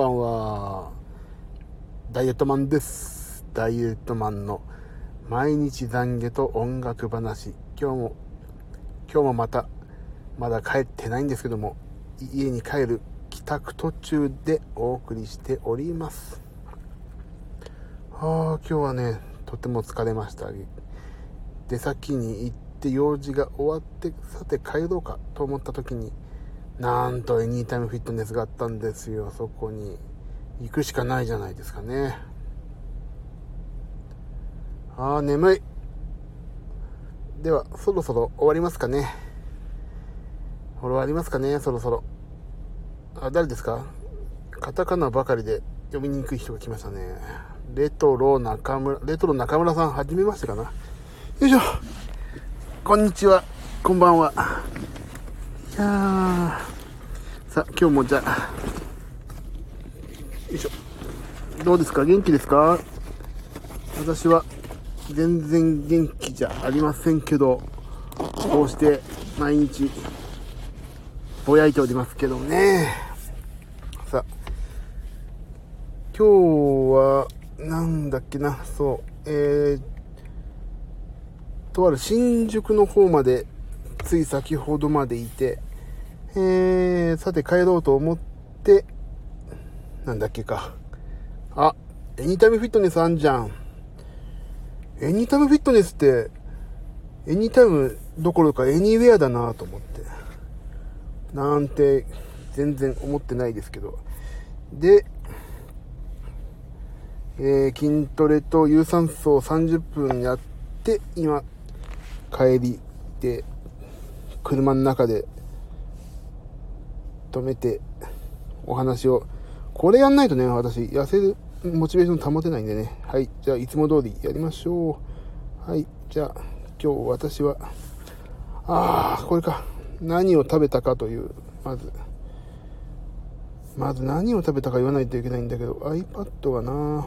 ばんは。ダイエットマンです。ダイエットマンの毎日懺悔と音楽話。今日も、今日もまた、まだ帰ってないんですけども、家に帰る帰宅途中でお送りしております。ああ、今日はね、とても疲れました。出先に行って用事が終わって、さて帰ろうかと思った時に、なんとエニータイムフィットネスがあったんですよ。そこに行くしかないじゃないですかね。ああ、眠い。では、そろそろ終わりますかね。終わりますかね、そろそろ。あ、誰ですか？カタカナばかりで読みにくい人が来ましたね。レトロ中村、レトロ中村さん、はじめましてかな。よいしょ。こんにちは。こんばんは。いやさあ、今日もじゃあ、よいしょ。どうですか？元気ですか？私は全然元気じゃありませんけど、こうして毎日ぼやいておりますけどね。さあ、今日は、なんだっけな、そう、えー、とある新宿の方までつい先ほどまでいて、えー、さて帰ろうと思って、なんだっけか。あ、エニタイムフィットネスあんじゃん。エニタイムフィットネスって、エニタイムどころかエニウェアだなと思って。なんて、全然思ってないですけど。で、えー、筋トレと有酸素を30分やって、今、帰りで、車の中で止めてお話を。これやんないとね、私、痩せるモチベーション保てないんでね。はい。じゃあ、いつも通りやりましょう。はい。じゃあ、今日私は、ああ、これか。何を食べたかという、まず。まず何を食べたか言わないといけないんだけど、iPad がな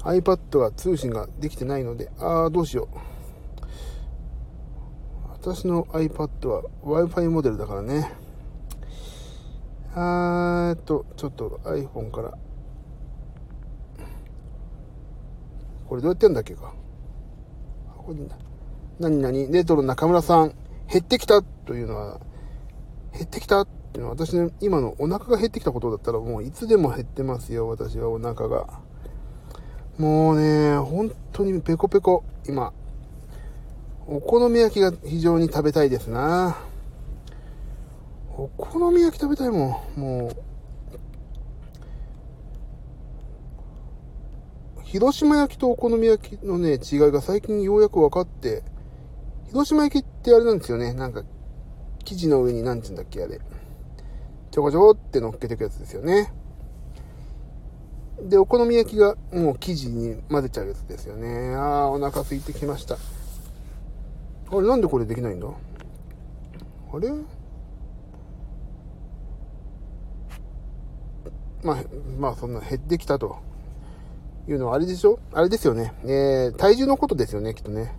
iPad は通信ができてないので、ああ、どうしよう。私の iPad は Wi-Fi モデルだからね。あーっと、ちょっと iPhone から。これどうやってんだっけか。ここに。何何レトロ中村さん、減ってきたというのは、減ってきたっていうのは私の今のお腹が減ってきたことだったらもういつでも減ってますよ、私はお腹が。もうね、本当にペコペコ、今。お好み焼きが非常に食べたいですな。お好み焼き食べたいもん。もう。広島焼きとお好み焼きのね、違いが最近ようやく分かって、広島焼きってあれなんですよね。なんか、生地の上に何つうんだっけ、あれ。ちょこちょこって乗っけていくやつですよね。で、お好み焼きがもう生地に混ぜちゃうやつですよね。ああ、お腹空いてきました。あれ、なんでこれできないんだ？あれ？まあ、まあ、そんな減ってきたというのはあれでしょ？あれですよね。えー、体重のことですよね、きっとね。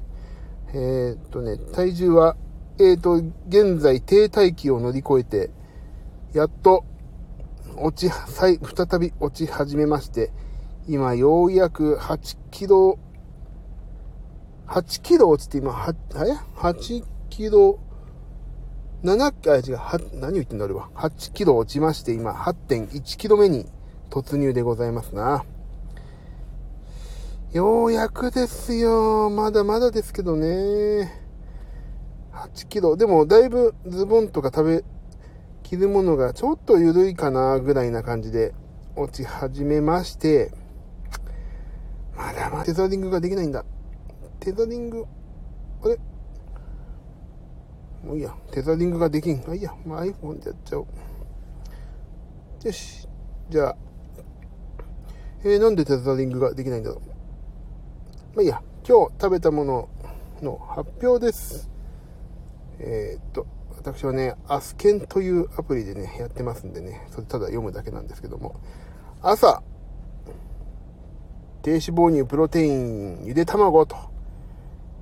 えー、っとね、体重は、え、っと、現在低体期を乗り越えて、やっと、落ち、再、再び落ち始めまして、今ようやく8キロ、8キロ落ちて今、は、あれ ?8 キロ、7、あ、違う、は、何言ってんだ俺は。8キロ落ちまして、今、8.1キロ目に突入でございますな。ようやくですよ。まだまだですけどね。8キロ。でも、だいぶズボンとか食べ、着るものがちょっと緩いかな、ぐらいな感じで落ち始めまして、まだまだテザリングができないんだ。テザリング、あれ？もういいや。テザリングができん。あ、いいや。まあ、iPhone でやっちゃおう。よし。じゃあ、えー、なんでテザリングができないんだろう？まあいいや。今日食べたものの発表です。えー、っと、私はね、アスケンというアプリでね、やってますんでね、それただ読むだけなんですけども、朝、低脂肪乳、プロテイン、ゆで卵と、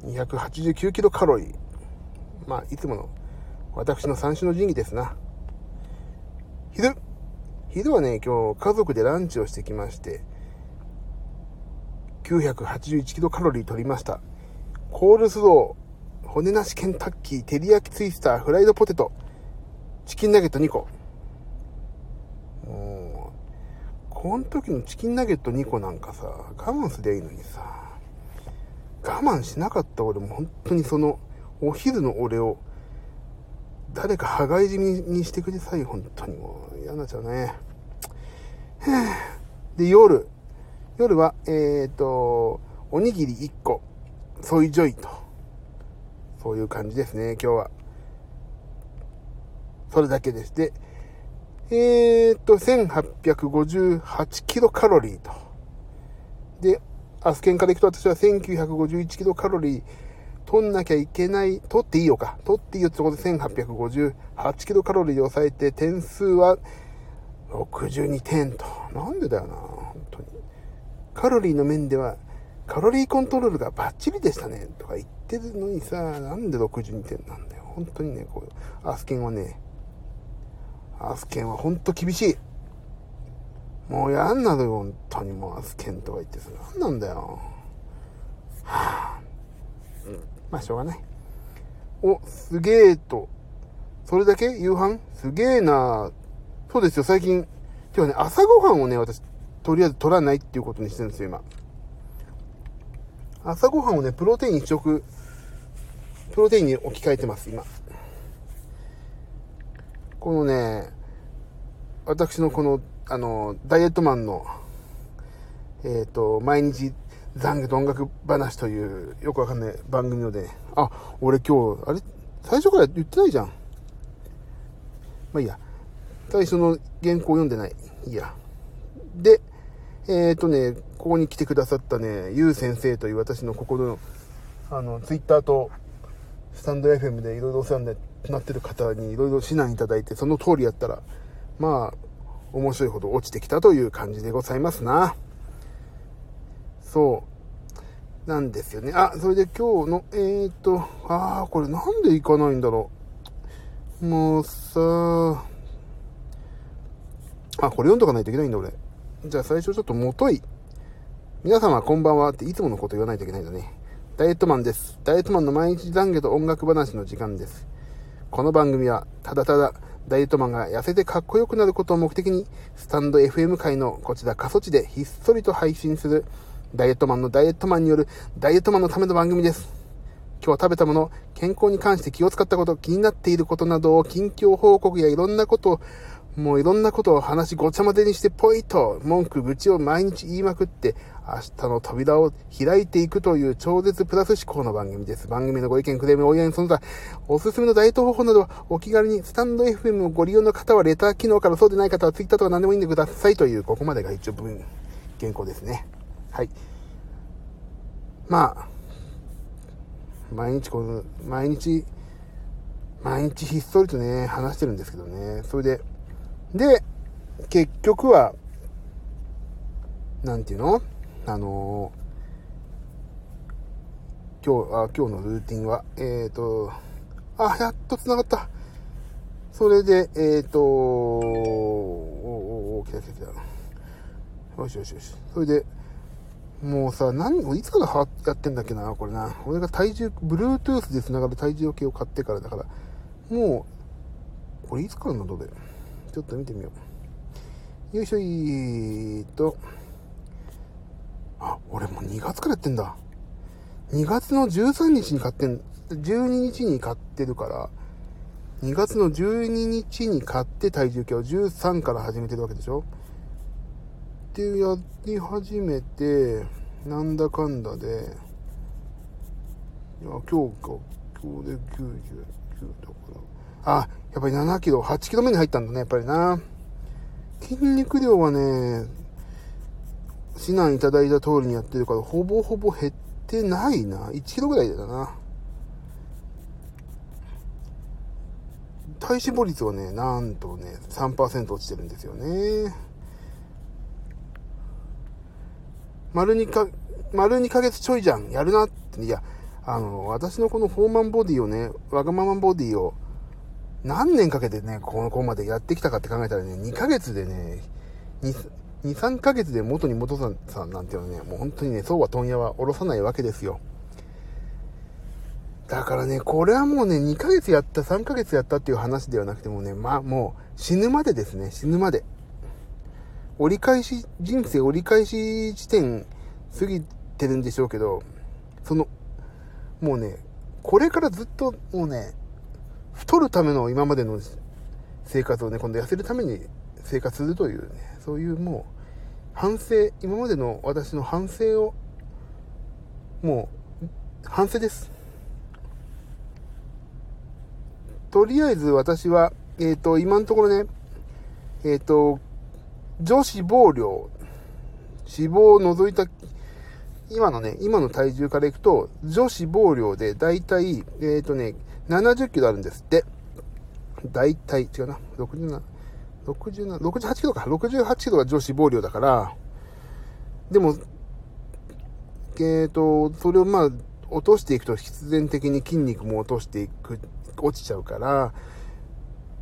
289キロカロリー。まあ、いつもの私の三種の神器ですな。昼、昼はね、今日家族でランチをしてきまして、981キロカロリー取りました。コールスロー、骨なしケンタッキー、照り焼きツイスター、フライドポテト、チキンナゲット2個。もう、この時のチキンナゲット2個なんかさ、我慢すりゃいいのにさ、我慢しなかった俺も本当にその、お昼の俺を、誰か羽交い締めにしてください、本当にもう。嫌になっちゃうね。で、夜。夜は、えっ、ー、と、おにぎり1個、ソイジョイと。そういう感じですね、今日は。それだけです。で、えっ、ー、と、1858キロカロリーと。で、アスケンから行くと私は1951キロカロリー取んなきゃいけない、取っていいよか。取っていいよってころで1858キロカロリーで抑えて、点数は62点と。なんでだよな、本当に。カロリーの面では、カロリーコントロールがバッチリでしたね、とか言ってるのにさ、なんで62点なんだよ。本当にね、こう、アスケンはね、アスケンは本当厳しい。もうやんなのよ、本当にもうアスケンとか言ってさ、なんなんだよ。はぁ、うん。まあ、しょうがない。お、すげえと。それだけ？夕飯？すげえなそうですよ、最近。てかね、朝ごはんをね、私、とりあえず取らないっていうことにしてるんですよ、今。朝ごはんをね、プロテイン一食、プロテインに置き換えてます、今。このね、私のこの、あの、ダイエットマンの、えっ、ー、と、毎日懺悔と音楽話という、よくわかんない番組ので、あ、俺今日、あれ？最初から言ってないじゃん。まあいいや。最初の原稿読んでない。いいや。で、えっ、ー、とね、ここに来てくださったね、ゆう先生という私の心の、あの、ツイッターと、スタンド FM でいろいろお世話になってる方にいろいろ指南いただいて、その通りやったら、まあ、面白いほど落ちてきたという感じでございますな。そう。なんですよね。あ、それで今日の、えーと、ああ、これなんで行かないんだろう。もうさ、あ、これ読んどかないといけないんだ、俺。じゃあ最初ちょっともとい。皆様こんばんはっていつものこと言わないといけないんだね。ダイエットマンです。ダイエットマンの毎日懺悔と音楽話の時間です。この番組は、ただただ、ダイエットマンが痩せてかっこよくなることを目的に、スタンド FM 界のこちら過疎地でひっそりと配信する、ダイエットマンのダイエットマンによる、ダイエットマンのための番組です。今日食べたもの、健康に関して気を使ったこと、気になっていることなどを近況報告やいろんなことをもういろんなことを話ごちゃ混ぜにしてポイと文句愚痴を毎日言いまくって明日の扉を開いていくという超絶プラス思考の番組です。番組のご意見、クレーム、お祝いその他、おすすめのダイエット方法などはお気軽にスタンド FM をご利用の方はレター機能からそうでない方は Twitter とか何でもいいんでくださいというここまでが一応文、原稿ですね。はい。まあ、毎日この、毎日、毎日ひっそりとね、話してるんですけどね。それで、で、結局は、なんていうの？あのー、今日、あ、今日のルーティンは、えっ、ー、と、あ、やっと繋がった。それで、えっ、ー、と、おおお来た来た来た。よしよしよし。それで、もうさ、何、いつからやってんだっけな、これな。俺が体重、Bluetooth で繋がる体重計を買ってからだから、もう、これいつからのどれ？ちょっと見てみよう。よいしょいーと。あ、俺もう2月からやってんだ。2月の13日に買ってん、12日に買ってるから、2月の12日に買って体重計を13から始めてるわけでしょ？で、やり始めて、なんだかんだで、いや、今日か、今日で99だから、あ、やっぱり7キロ、8キロ目に入ったんだね、やっぱりな。筋肉量はね、指南いただいた通りにやってるから、ほぼほぼ減ってないな。1キロぐらいだな。体脂肪率はね、なんとね、3%落ちてるんですよね。丸2か、丸2ヶ月ちょいじゃん。やるなって。いや、あの、私のこのフォーマンボディをね、わがままボディを、何年かけてね、この子までやってきたかって考えたらね、2ヶ月でね、2、3ヶ月で元に戻さんなんていうのはね、もう本当にね、そうは問屋は下ろさないわけですよ。だからね、これはもうね、2ヶ月やった、3ヶ月やったっていう話ではなくてもね、まあもう死ぬまでですね、死ぬまで。折り返し、人生折り返し地点過ぎてるんでしょうけど、その、もうね、これからずっともうね、太るための今までの生活をね、今度痩せるために生活するというね、そういうもう、反省、今までの私の反省を、もう、反省です。とりあえず私は、えっ、ー、と、今のところね、えっ、ー、と、女子肪量、脂肪を除いた今のね、今の体重からいくと、女子肪量でだいたい、えっ、ー、とね、70キロあるんですって。だいたい、違うな、67、67、68キロか。68キロが女子肪量だから、でも、えっ、ー、と、それをまあ、落としていくと必然的に筋肉も落としていく、落ちちゃうから、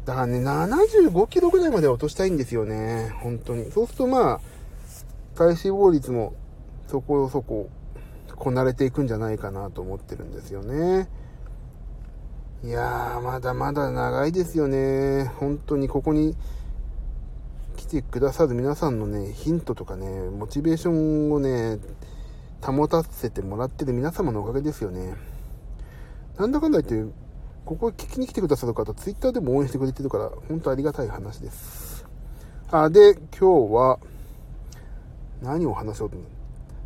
だからね、75キロぐらいまで落としたいんですよね。本当に。そうするとまあ、体脂肪率もそこそここなれていくんじゃないかなと思ってるんですよね。いやー、まだまだ長いですよね。本当にここにてくださる皆さんのね、ヒントとかね、モチベーションをね、保たせてもらってる皆様のおかげですよね。なんだかんだ言って、ここ聞きに来てくださる方、ツイッターでも応援してくれてるから、本当ありがたい話です。あ、で、今日は、何を話そうと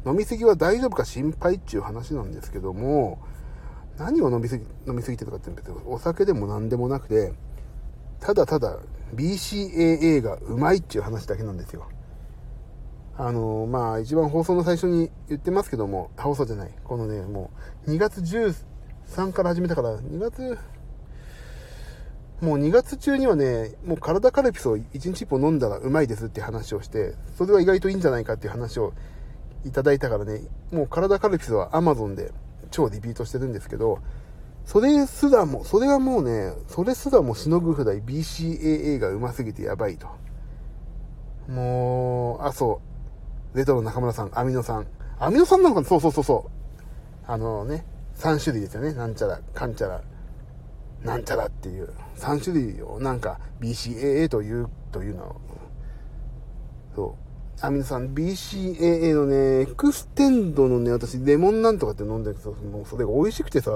飲みすぎは大丈夫か心配っていう話なんですけども、何を飲みすぎ、飲みすぎてるかって言うと、お酒でも何でもなくて、ただただ BCAA がうまいっていう話だけなんですよ。あのまあ、一番放送の最初に言ってますけども、放送じゃない。このね、もう、2月13から始めたから、2月、もう2月中にはね、もう体カルピスを1日1本飲んだらうまいですって話をして、それは意外といいんじゃないかっていう話をいただいたからね、もう体カルピスは Amazon で超リピートしてるんですけど、それすらも、それはもうね、それすらもしのぐくらい BCAA がうますぎてやばいと。もう、あ、そう。レトロ中村さん、アミノ酸。アミノ酸なのかな？そうそうそうそう。あのね、3種類ですよね。なんちゃら、かんちゃら、なんちゃらっていう。3種類をなんか BCAA という、というのを、そう。あ、皆さん、BCAA のね、エクステンドのね、私、レモンなんとかって飲んでるけど、もうそれが美味しくてさ、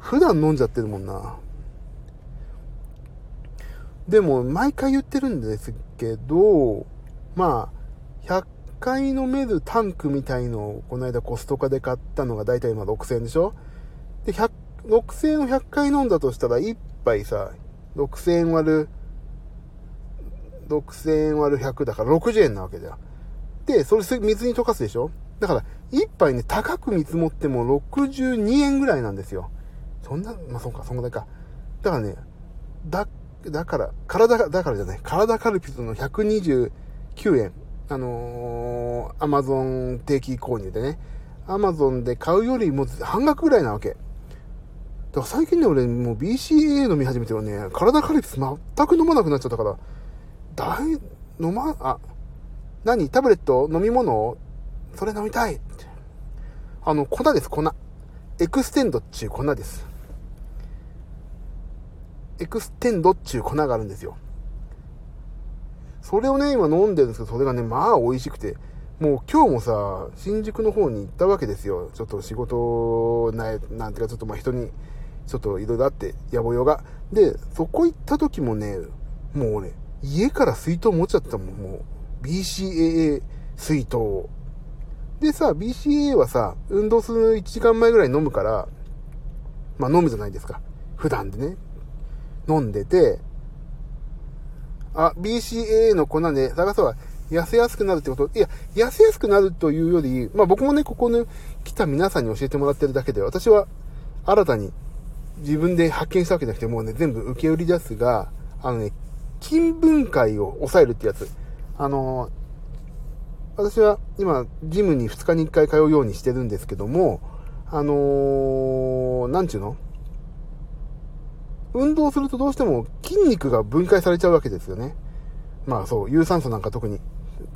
普段飲んじゃってるもんな。でも、毎回言ってるんですけど、まあ、100回飲めるタンクみたいのを、この間コストコで買ったのが大体今6000円でしょ？で、100、6000円を100回飲んだとしたら、1杯さ、6000円割る6000円割る100だから60円なわけだよ。で、それ水に溶かすでしょ？だから、1杯ね、高く見積もっても62円ぐらいなんですよ。そんな、まあ、そうか、そんぐらいか。だからね、だ、だから、体、だからじゃない、体カルピスの129円。あのー、アマゾン定期購入でね、アマゾンで買うよりも半額ぐらいなわけ。だから最近ね、俺もう BCA 飲み始めてはね、体カルピス全く飲まなくなっちゃったから、大、飲ま、あ、何？タブレット？飲み物？それ飲みたいあの、粉です、粉。エクステンドっちゅう粉です。エクステンドっちゅう粉があるんですよ。それをね、今飲んでるんですけど、それがね、まあ美味しくて。もう今日もさ、新宿の方に行ったわけですよ。ちょっと仕事ない、なんていうか、ちょっとまあ人に、ちょっといろいろあって、野暮用が。で、そこ行った時もね、もうね、家から水筒持っちゃったもん、もう。BCAA 水筒でさ、BCAA はさ、運動する1時間前ぐらい飲むから、まあ飲むじゃないですか。普段でね。飲んでて、あ、BCAA の粉ね、探そうは痩せやすくなるってこと。いや、痩せやすくなるというより、まあ僕もね、ここね、来た皆さんに教えてもらってるだけで、私は新たに自分で発見したわけじゃなくて、もうね、全部受け売りですが、あのね、筋分解を抑えるってやつ。あの、私は今、ジムに2日に1回通うようにしてるんですけども、あのー、なんちゅうの？運動するとどうしても筋肉が分解されちゃうわけですよね。まあそう、有酸素なんか特に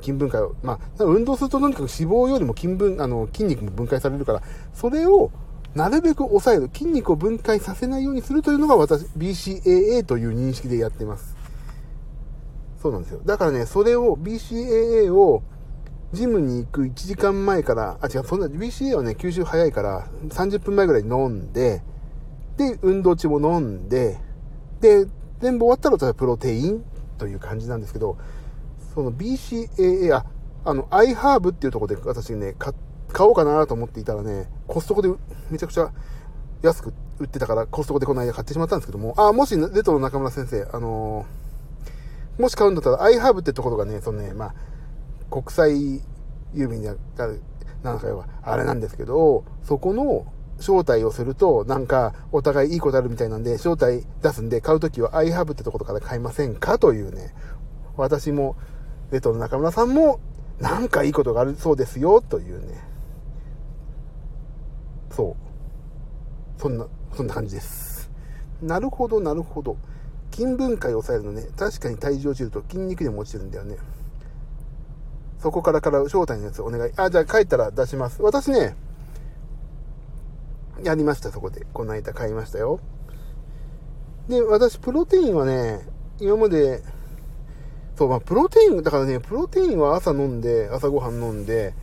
筋分解を、まあ、運動するととにかく脂肪よりも筋分、あの、筋肉も分解されるから、それをなるべく抑える、筋肉を分解させないようにするというのが私、BCAA という認識でやっています。そうなんですよ。だからね、それを、BCAA を、ジムに行く1時間前から、あ、違う、そんな、BCA はね、吸収早いから、30分前ぐらい飲んで、で、運動中も飲んで、で、全部終わったら、例えばプロテインという感じなんですけど、その BCAA、あ、あの、iHerb っていうところで私ね、買おうかなと思っていたらね、コストコでめちゃくちゃ安く売ってたから、コストコでこの間買ってしまったんですけども、あ、もし、レトロ中村先生、あのー、もし買うんだったら iHerb ってところがね、そのね、まあ、国際郵便である、なんかは、あれなんですけど、そこの招待をすると、なんか、お互いいいことあるみたいなんで、招待出すんで、買うときは iHerb ってところから買いませんかというね、私も、レトロ中村さんも、なんかいいことがあるそうですよ、というね。そう。そんな、そんな感じです。なるほど、なるほど。筋分解を抑えるのね、確かに体重落ちると筋肉でも落ちてるんだよね。そこからから招待のやつお願い。あ、じゃあ帰ったら出します。私ね、やりました、そこで。この間買いましたよ。で、私、プロテインはね、今まで、そう、まあ、プロテイン、だからね、プロテインは朝飲んで、朝ごはん飲んで、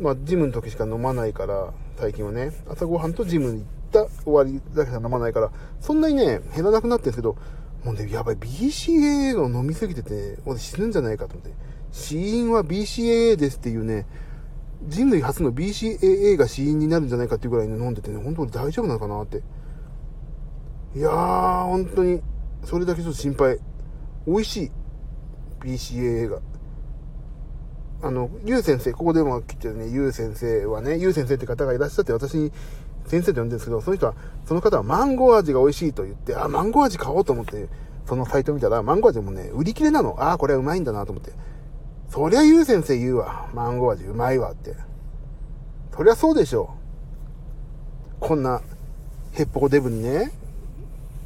まあ、ジムの時しか飲まないから、最近はね、朝ごはんとジムに行った終わりだけしか飲まないから、そんなにね、減らなくなってるんですけど、もうね、やばい、BCAA を飲みすぎてて、俺死ぬんじゃないかと思って。死因は BCAA ですっていうね、人類初の BCAA が死因になるんじゃないかっていうぐらいね、飲んでてね、本当に大丈夫なのかなって。いやー、本当に、それだけちょっと心配。美味しい。BCAA が。あの、ゆう先生、ここでも来てるね、ゆう先生はね、ゆう先生って方がいらっしゃって、私に先生と呼んでるんですけど、その人は、その方はマンゴー味が美味しいと言って、あ、マンゴー味買おうと思って、そのサイト見たら、マンゴー味もね、売り切れなの。ああ、これはうまいんだなと思って。そりゃゆう先生言うわ。マンゴー味うまいわって。そりゃそうでしょう。こんな、ヘッポコデブにね、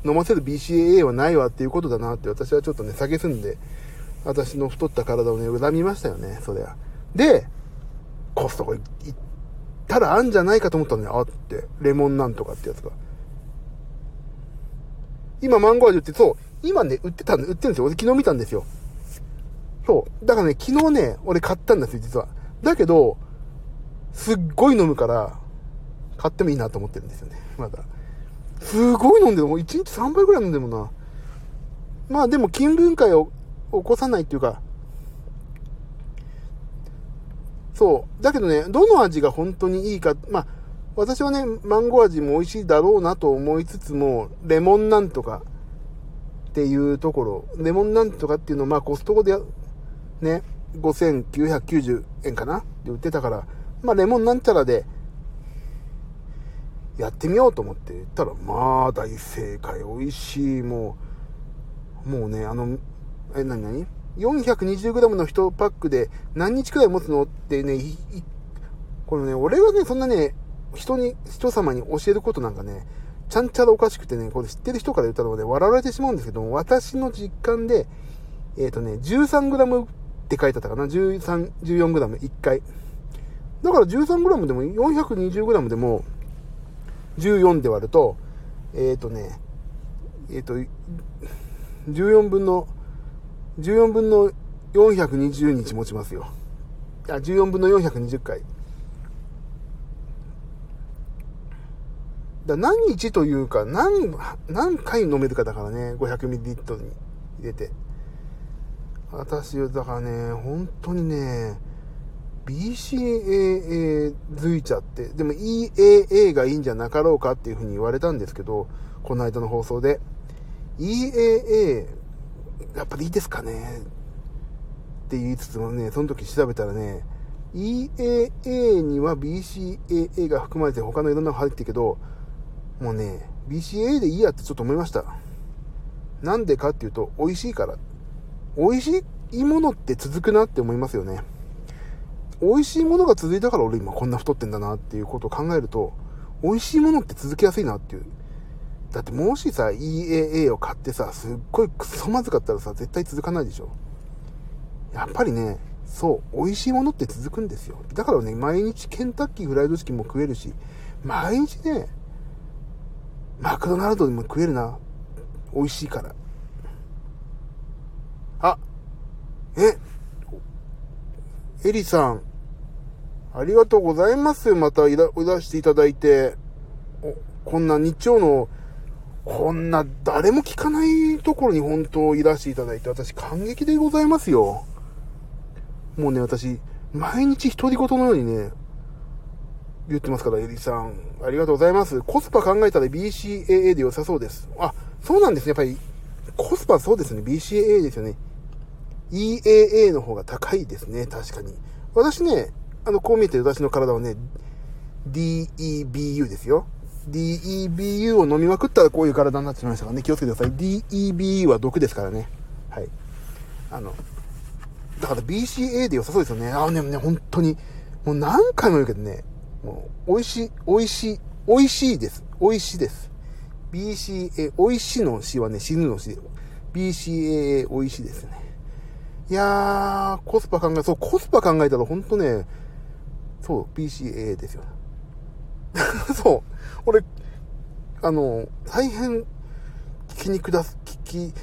飲ませる BCAA はないわっていうことだなって私はちょっとね、下げすんで、私の太った体をね、恨みましたよね、そりゃ。で、コストコ行ったらあんじゃないかと思ったのに、あって、レモンなんとかってやつが。今、マンゴー味売って、そう、今ね、売ってたん売ってるんですよ。俺昨日見たんですよ。そう。だからね、昨日ね、俺買ったんですよ、実は。だけど、すっごい飲むから、買ってもいいなと思ってるんですよね、まだ。すごい飲んでる。もう1日3杯ぐらい飲んでるもんな。まあでも、筋分解を起こさないっていうか、そう。だけどね、どの味が本当にいいか、まあ、私はね、マンゴー味も美味しいだろうなと思いつつも、レモンなんとかっていうところ、レモンなんとかっていうのを、まあ、コストコで、ね、5990円かな？って売ってたから、まあ、レモンなんちゃらで、やってみようと思って言ったら、まあ、大正解。美味しい。もう、もうね、あの、え、なになに ?420g の1パックで何日くらい持つの？ってね、このね、俺はね、そんなね、人に、人様に教えることなんかね、ちゃんちゃらおかしくてね、これ知ってる人から言ったので笑われてしまうんですけども、私の実感で、えっ、ー、とね、13g って書いてあったかな ?13、14g、1回。だから 13g でも 420g でも14で割ると、えっ、ー、とね、えっ、ー、と、14分の14分の420日持ちますよ。あ、14分の420回。だ何日というか、何、何回飲めるかだからね、500ml に入れて。私、だからね、本当にね、BCAA づいちゃって、でも EAA がいいんじゃなかろうかっていうふうに言われたんですけど、この間の放送で。EAA やっぱりいいですかね？って言いつつもね、その時調べたらね、EAA には BCAA が含まれて他のいろんなのが入ってるけど、もうね、BCAA でいいやってちょっと思いました。なんでかっていうと、美味しいから。美味しいものって続くなって思いますよね。美味しいものが続いたから俺今こんな太ってんだなっていうことを考えると、美味しいものって続きやすいなっていう。だってもしさ、EAA を買ってさ、すっごいクソまずかったらさ、絶対続かないでしょ。やっぱりね、そう、美味しいものって続くんですよ。だからね、毎日ケンタッキーフライドチキンも食えるし、毎日ね、マクドナルドでも食えるな。美味しいから。あ、え、エリさん、ありがとうございます。またいら、いらしていただいて。こんな日曜の、こんな誰も聞かないところに本当いらしていただいて、私感激でございますよ。もうね、私、毎日独り言のようにね、言ってますから、エリさん。ありがとうございます。コスパ考えたら BCAA で良さそうです。あ、そうなんですね。やっぱり、コスパそうですね。BCAA ですよね。EAA の方が高いですね。確かに。私ね、あの、こう見えて私の体はね、DEBU ですよ。DEBU を飲みまくったらこういう体になってしまいましたからね。気をつけてください。DEBU は毒ですからね。はい。あの、だから BCA で良さそうですよね。あのね、ね、本当に、もう何回も言うけどね、もう、美味しい、美味しい、美味しいです。美味しいです。BCA、美味しいの詩はね、死ぬの詩。BCAA 美味しいですね。いやー、コスパ考え、そう、コスパ考えたらほんとね、そう、BCAA ですよ。そう。俺、あの、大変、聞きにくだす、聞き、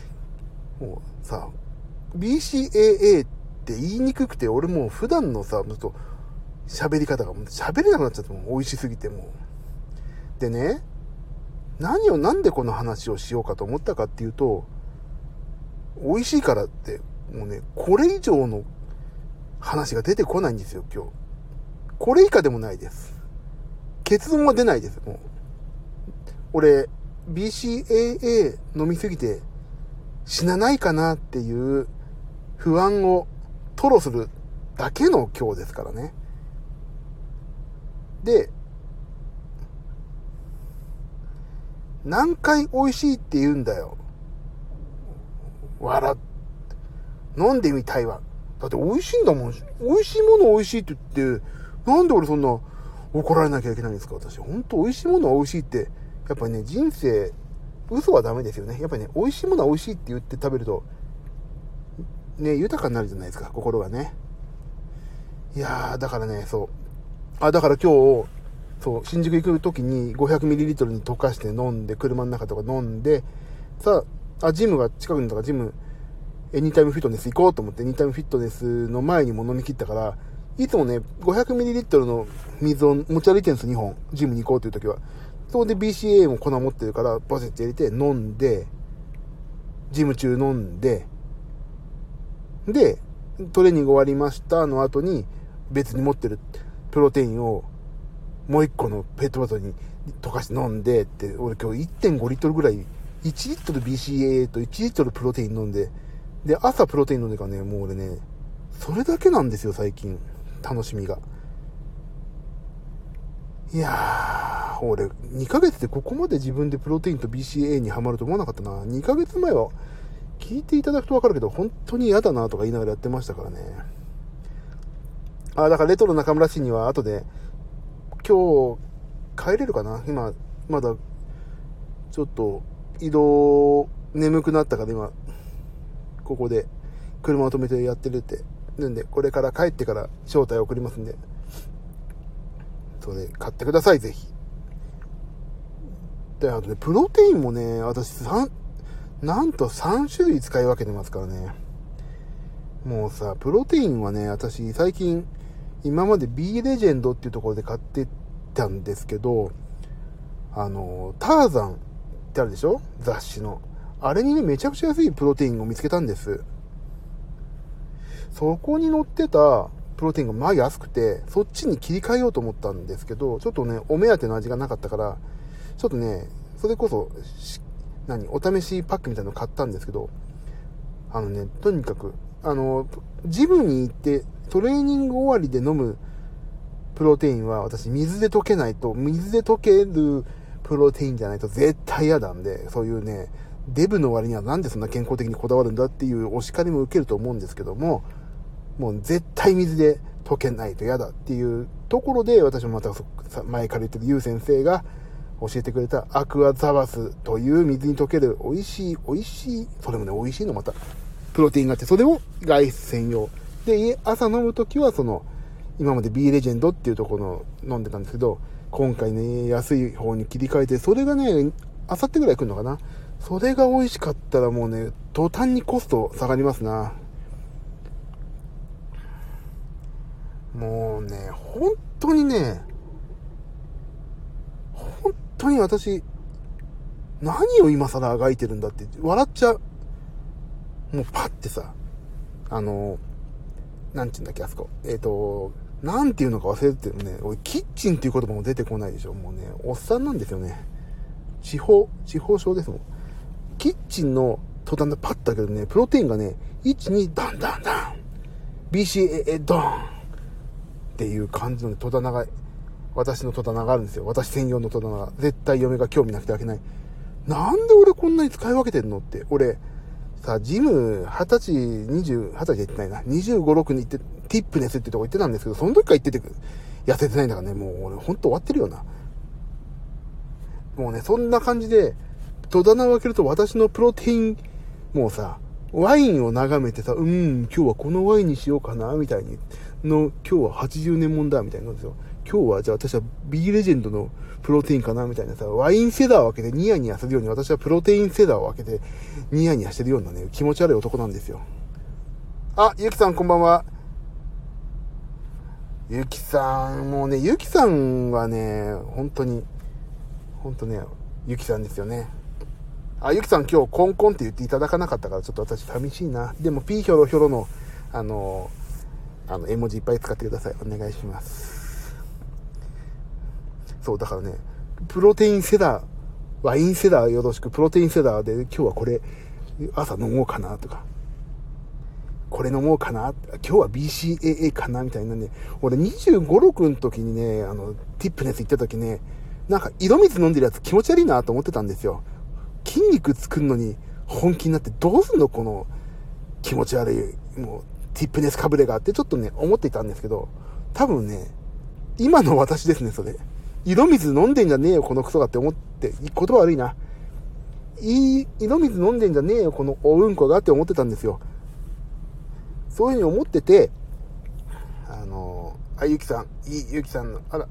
もうさ、BCAA って言いにくくて、俺もう普段のさ、ちょっと、喋り方が喋れなくなっちゃってもう美味しすぎてもう。でね、何をなんでこの話をしようかと思ったかっていうと、美味しいからって、もうね、これ以上の話が出てこないんですよ、今日。これ以下でもないです。結論は出ないです、もう。俺、BCAA 飲みすぎて死なないかなっていう不安を吐露するだけの今日ですからね。で、何回美味しいって言うんだよ。笑っ飲んでみたいわ。だって美味しいんだもん。美味しいもの美味しいって言って、なんで俺そんな怒られなきゃいけないんですか？私。ほんと美味しいものは美味しいって、やっぱりね、人生、嘘はダメですよね。やっぱりね、美味しいものは美味しいって言って食べると、ね、豊かになるじゃないですか、心がね。いやー、だからね、そう。あ、だから今日、そう、新宿行く時に 500ml に溶かして飲んで、車の中とか飲んで、さあ、あ、ジムが近くにいたかジム、エニタイムフィットネス行こうと思って、エニタイムフィットネスの前にも飲み切ったから、いつもね、500ml の水を持ち歩いてるんです2本。ジムに行こうという時は。そこで BCA も粉持ってるから、バセッて入れて飲んで、ジム中飲んで、で、トレーニング終わりましたの後に、別に持ってるプロテインをもう一個のペットボトルに溶かして飲んでって、俺今日1.5リットルぐらい、1リットル BCA と1リットルプロテイン飲んで、で、朝プロテイン飲んでからね、もう俺ね、それだけなんですよ、最近。楽しみが。いやー、俺、2ヶ月でここまで自分でプロテインと BCA にはまると思わなかったな。2ヶ月前は、聞いていただくとわかるけど、本当に嫌だなとか言いながらやってましたからね。あ、だからレトロ中村氏には後で、今日、帰れるかな？今、まだ、ちょっと、移動、眠くなったから今、ここで、車を止めてやってるって。なんで、これから帰ってから招待を送りますんで、それ、買ってください、ぜひ。で、あとね、プロテインもね、私3、なんと3種類使い分けてますからね。もうさ、プロテインはね、私、最近、今まで B レジェンドっていうところで買ってたんですけど、あの、ターザンってあるでしょ？雑誌の。あれにね、めちゃくちゃ安いプロテインを見つけたんです。そこに載ってたプロテインがまあ安くて、そっちに切り替えようと思ったんですけど、ちょっとね、お目当ての味がなかったから、ちょっとね、それこそ、何、お試しパックみたいなの買ったんですけど、あのね、とにかく、あの、ジムに行ってトレーニング終わりで飲むプロテインは私水で溶けないと、水で溶けるプロテインじゃないと絶対嫌なんで、そういうね、デブの割にはなんでそんな健康的にこだわるんだっていうお叱りも受けると思うんですけども、もう絶対水で溶けないと嫌だっていうところで、私もまた前から言ってるゆう先生が教えてくれたアクアザバスという水に溶ける美味しい、美味しい、それもね、美味しいのまた、プロテインがあって、それを外出専用。で、朝飲むときはその、今まで B レジェンドっていうところの飲んでたんですけど、今回ね、安い方に切り替えて、それがね、あさってぐらい来るのかな。それが美味しかったらもうね、途端にコスト下がりますな。もうね、本当にね、本当に私、何を今更あがいてるんだって笑っちゃう。もうパッてさ、あの、なんて言うんだっけ、あそこ。えっ、ー、と、なんて言うのか忘れてるね。俺、キッチンっていう言葉も出てこないでしょ。もうね、おっさんなんですよね。地方、地方症ですもん。キッチンの途端でパッと開けるね、プロテインがね、1、2、ダンダンダン。BCAA ドンっていう感じの、戸棚が、私の戸棚があるんですよ。私専用の戸棚が。絶対嫁が興味なくて開けない。なんで俺こんなに使い分けてんのって。俺、さ、ジム、二十歳、二十、二十歳で行ってないな。二十五、六に行って、ティップネスってとこ行ってたんですけど、その時から行ってて、痩せてないんだからね、もう俺ほんと終わってるよな。もうね、そんな感じで、戸棚を開けると私のプロテイン、もうさ、ワインを眺めてさ、うん、今日はこのワインにしようかな、みたいに、の、今日は80年もんだ、みたいなんですよ。今日はじゃあ私は B レジェンドのプロテインかなみたいなさ、ワインセダーを開けてニヤニヤするように私はプロテインセダーを開けてニヤニヤしてるようなね、気持ち悪い男なんですよ。あ、ゆきさんこんばんは。ゆきさん、もうね、ゆきさんはね、本当に、本当ね、ゆきさんですよね。あ、ゆきさん今日コンコンって言っていただかなかったからちょっと私寂しいな。でも、ピーヒョロヒョロの、あの、あの、絵文字いっぱい使ってください。お願いします。そう、だからね、プロテインセダー、ワインセダーよろしく、プロテインセダーで今日はこれ、朝飲もうかなとか、これ飲もうかな今日は BCAA かなみたいなね、俺25、6の時にね、あの、ティップネス行った時ね、なんか井戸水飲んでるやつ気持ち悪いなと思ってたんですよ。筋肉作るのに本気になってどうすんのこの気持ち悪い、もう、ティップネスかぶれがあってちょっとね、思っていたんですけど、多分ね、今の私ですね、それ。井戸水飲んでんじゃねえよ、このクソがって思って、言葉悪いな。いい、井戸水飲んでんじゃねえよ、このおうんこがって思ってたんですよ。そういうふうに思ってて、あの、あ、ゆきさん、いい、ゆきさんの、あら、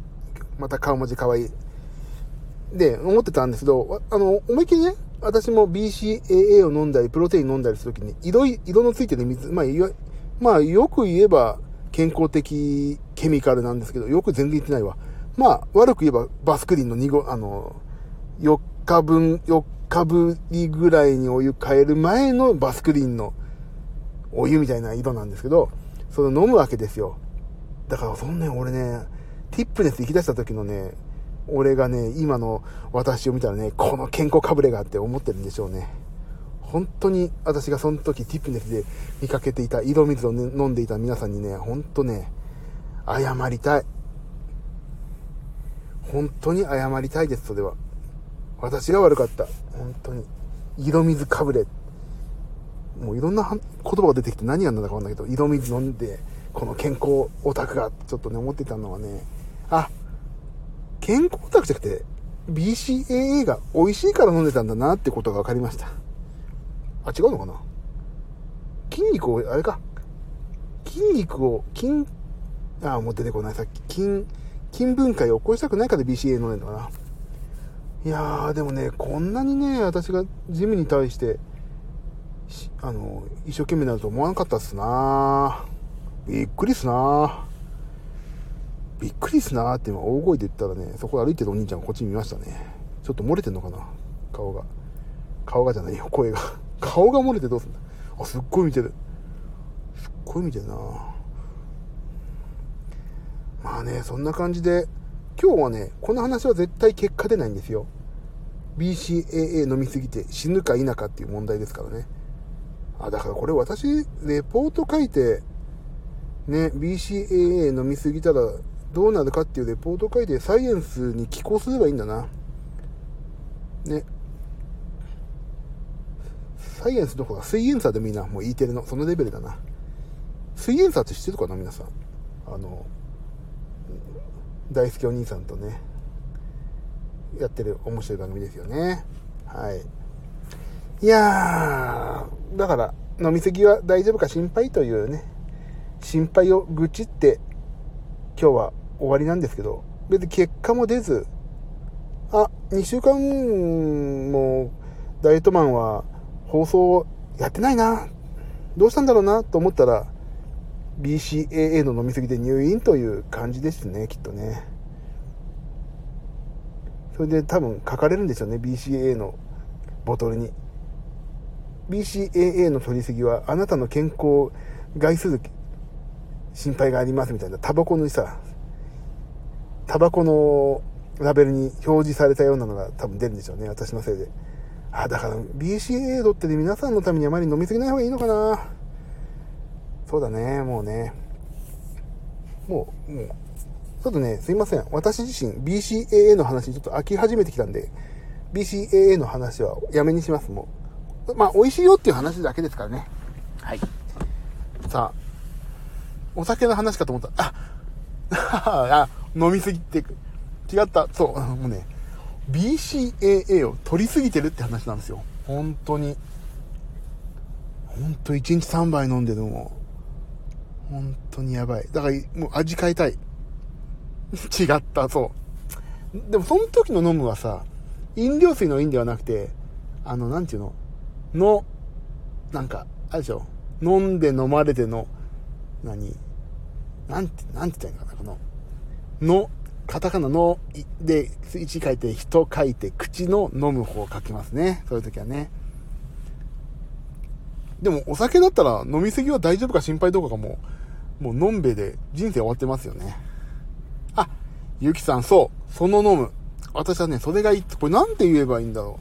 また顔文字かわいい。で、思ってたんですけど、あの、思いっきりね、私も BCAA を飲んだり、プロテイン飲んだりするときに、色、色のついてる水、まあ、まあ、よく言えば健康的ケミカルなんですけど、よく全然言ってないわ。まあ、悪く言えばバスクリンの2号、あの、4日分、4日ぶりぐらいにお湯変える前のバスクリンのお湯みたいな色なんですけど、その飲むわけですよ。だからそんな俺ね、ティップネス行き出した時のね、俺がね、今の私を見たらね、この健康かぶれがって思ってるんでしょうね。本当に私がその時ティップネスで見かけていた井戸水を、ね、飲んでいた皆さんにね、本当ね、謝りたい。本当に謝りたいです、それは。私が悪かった。本当に。井戸水かぶれ。もういろんな言葉が出てきて何がなんだかわかんないけど、井戸水飲んで、この健康オタクが、ちょっとね、思ってたのはね、あ、健康オタクじゃなくて、BCAA が美味しいから飲んでたんだなってことが分かりました。あ、違うのかな？筋肉を、あれか。筋肉を、筋、あ、もう出てこない。さっき、筋、筋分解を起こしたくないから BCA 飲んでんのかな。いやー、でもね、こんなにね、私がジムに対して、あの、一生懸命になると思わなかったっすなびっくりっすなびっくりすなーって今大声で言ったらね、そこ歩いてるお兄ちゃんこっち見ましたね。ちょっと漏れてんのかな顔が。顔がじゃないよ、声が。顔が漏れてどうすんだあ、すっごい見てる。すっごい見てるなまあね、そんな感じで、今日はね、この話は絶対結果出ないんですよ。BCAA 飲みすぎて死ぬか否かっていう問題ですからね。あ、だからこれ私、レポート書いて、ね、BCAA 飲みすぎたらどうなるかっていうレポート書いてサイエンスに寄稿すればいいんだな。ね。サイエンスどこか、スイエンサーでもいいな。もう E テレの、そのレベルだな。スイエンサーって知ってるかな？皆さん。あの、大好きお兄さんとね、やってる面白い番組ですよね。はい。いやー、だから、飲みすぎは大丈夫か？心配というね、心配を愚痴って今日は終わりなんですけど、別に結果も出ず、あ、2週間もダイエットマンは放送やってないな。どうしたんだろうなと思ったら、BCAA の飲みすぎで入院という感じですね、きっとね。それで多分書かれるんでしょうね、BCAA のボトルに。BCAA の取りすぎはあなたの健康害する心配がありますみたいな、タバコのさ、タバコのラベルに表示されたようなのが多分出るんでしょうね、私のせいで。あ、だから BCAA ドってね、皆さんのためにあまり飲みすぎない方がいいのかな。そうだね、もうね。もう、もう、ちょっとね、すいません。私自身 BCAA の話にちょっと飽き始めてきたんで、BCAA の話はやめにします、もう。まあ、美味しいよっていう話だけですからね。はい。さあ、お酒の話かと思った。あ、あ、飲みすぎて、違った。そう、もうね、BCAA を取りすぎてるって話なんですよ。本当に。本当1日3杯飲んでるのも、本当にやばい。だから、もう味変えたい。違った、そう。でも、その時の飲むはさ、飲料水の飲ではなくて、あの、なんていうの？の、なんか、あれでしょ？飲んで飲まれての、何？なんて、なんて言ったらいいのかな、この、カタカナの、で、1書いて、人書いて、口の飲む方を書きますね。そういう時はね。でも、お酒だったら飲みすぎは大丈夫か心配どうかがもう、もう、のんべで人生終わってますよね。あ、ゆきさん、そう。その飲む。私はね、それがいいって、これなんて言えばいいんだろ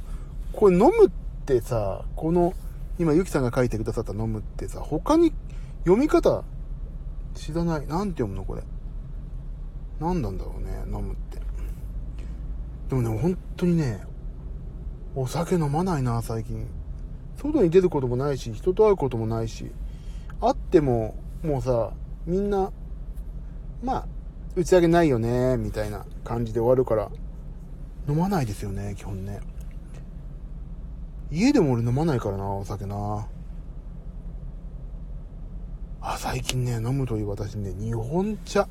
う。これ飲むってさ、この、今、ゆきさんが書いてくださった飲むってさ、他に読み方知らない。なんて読むのこれ。何なんだろうね、飲むって。でもね、本当にね、お酒飲まないな、最近。外に出ることもないし、人と会うこともないし、会っても、もうさ、みんな、まあ、打ち上げないよね、みたいな感じで終わるから、飲まないですよね、基本ね。家でも俺飲まないからな、お酒な。あ、最近ね、飲むという私ね、日本茶。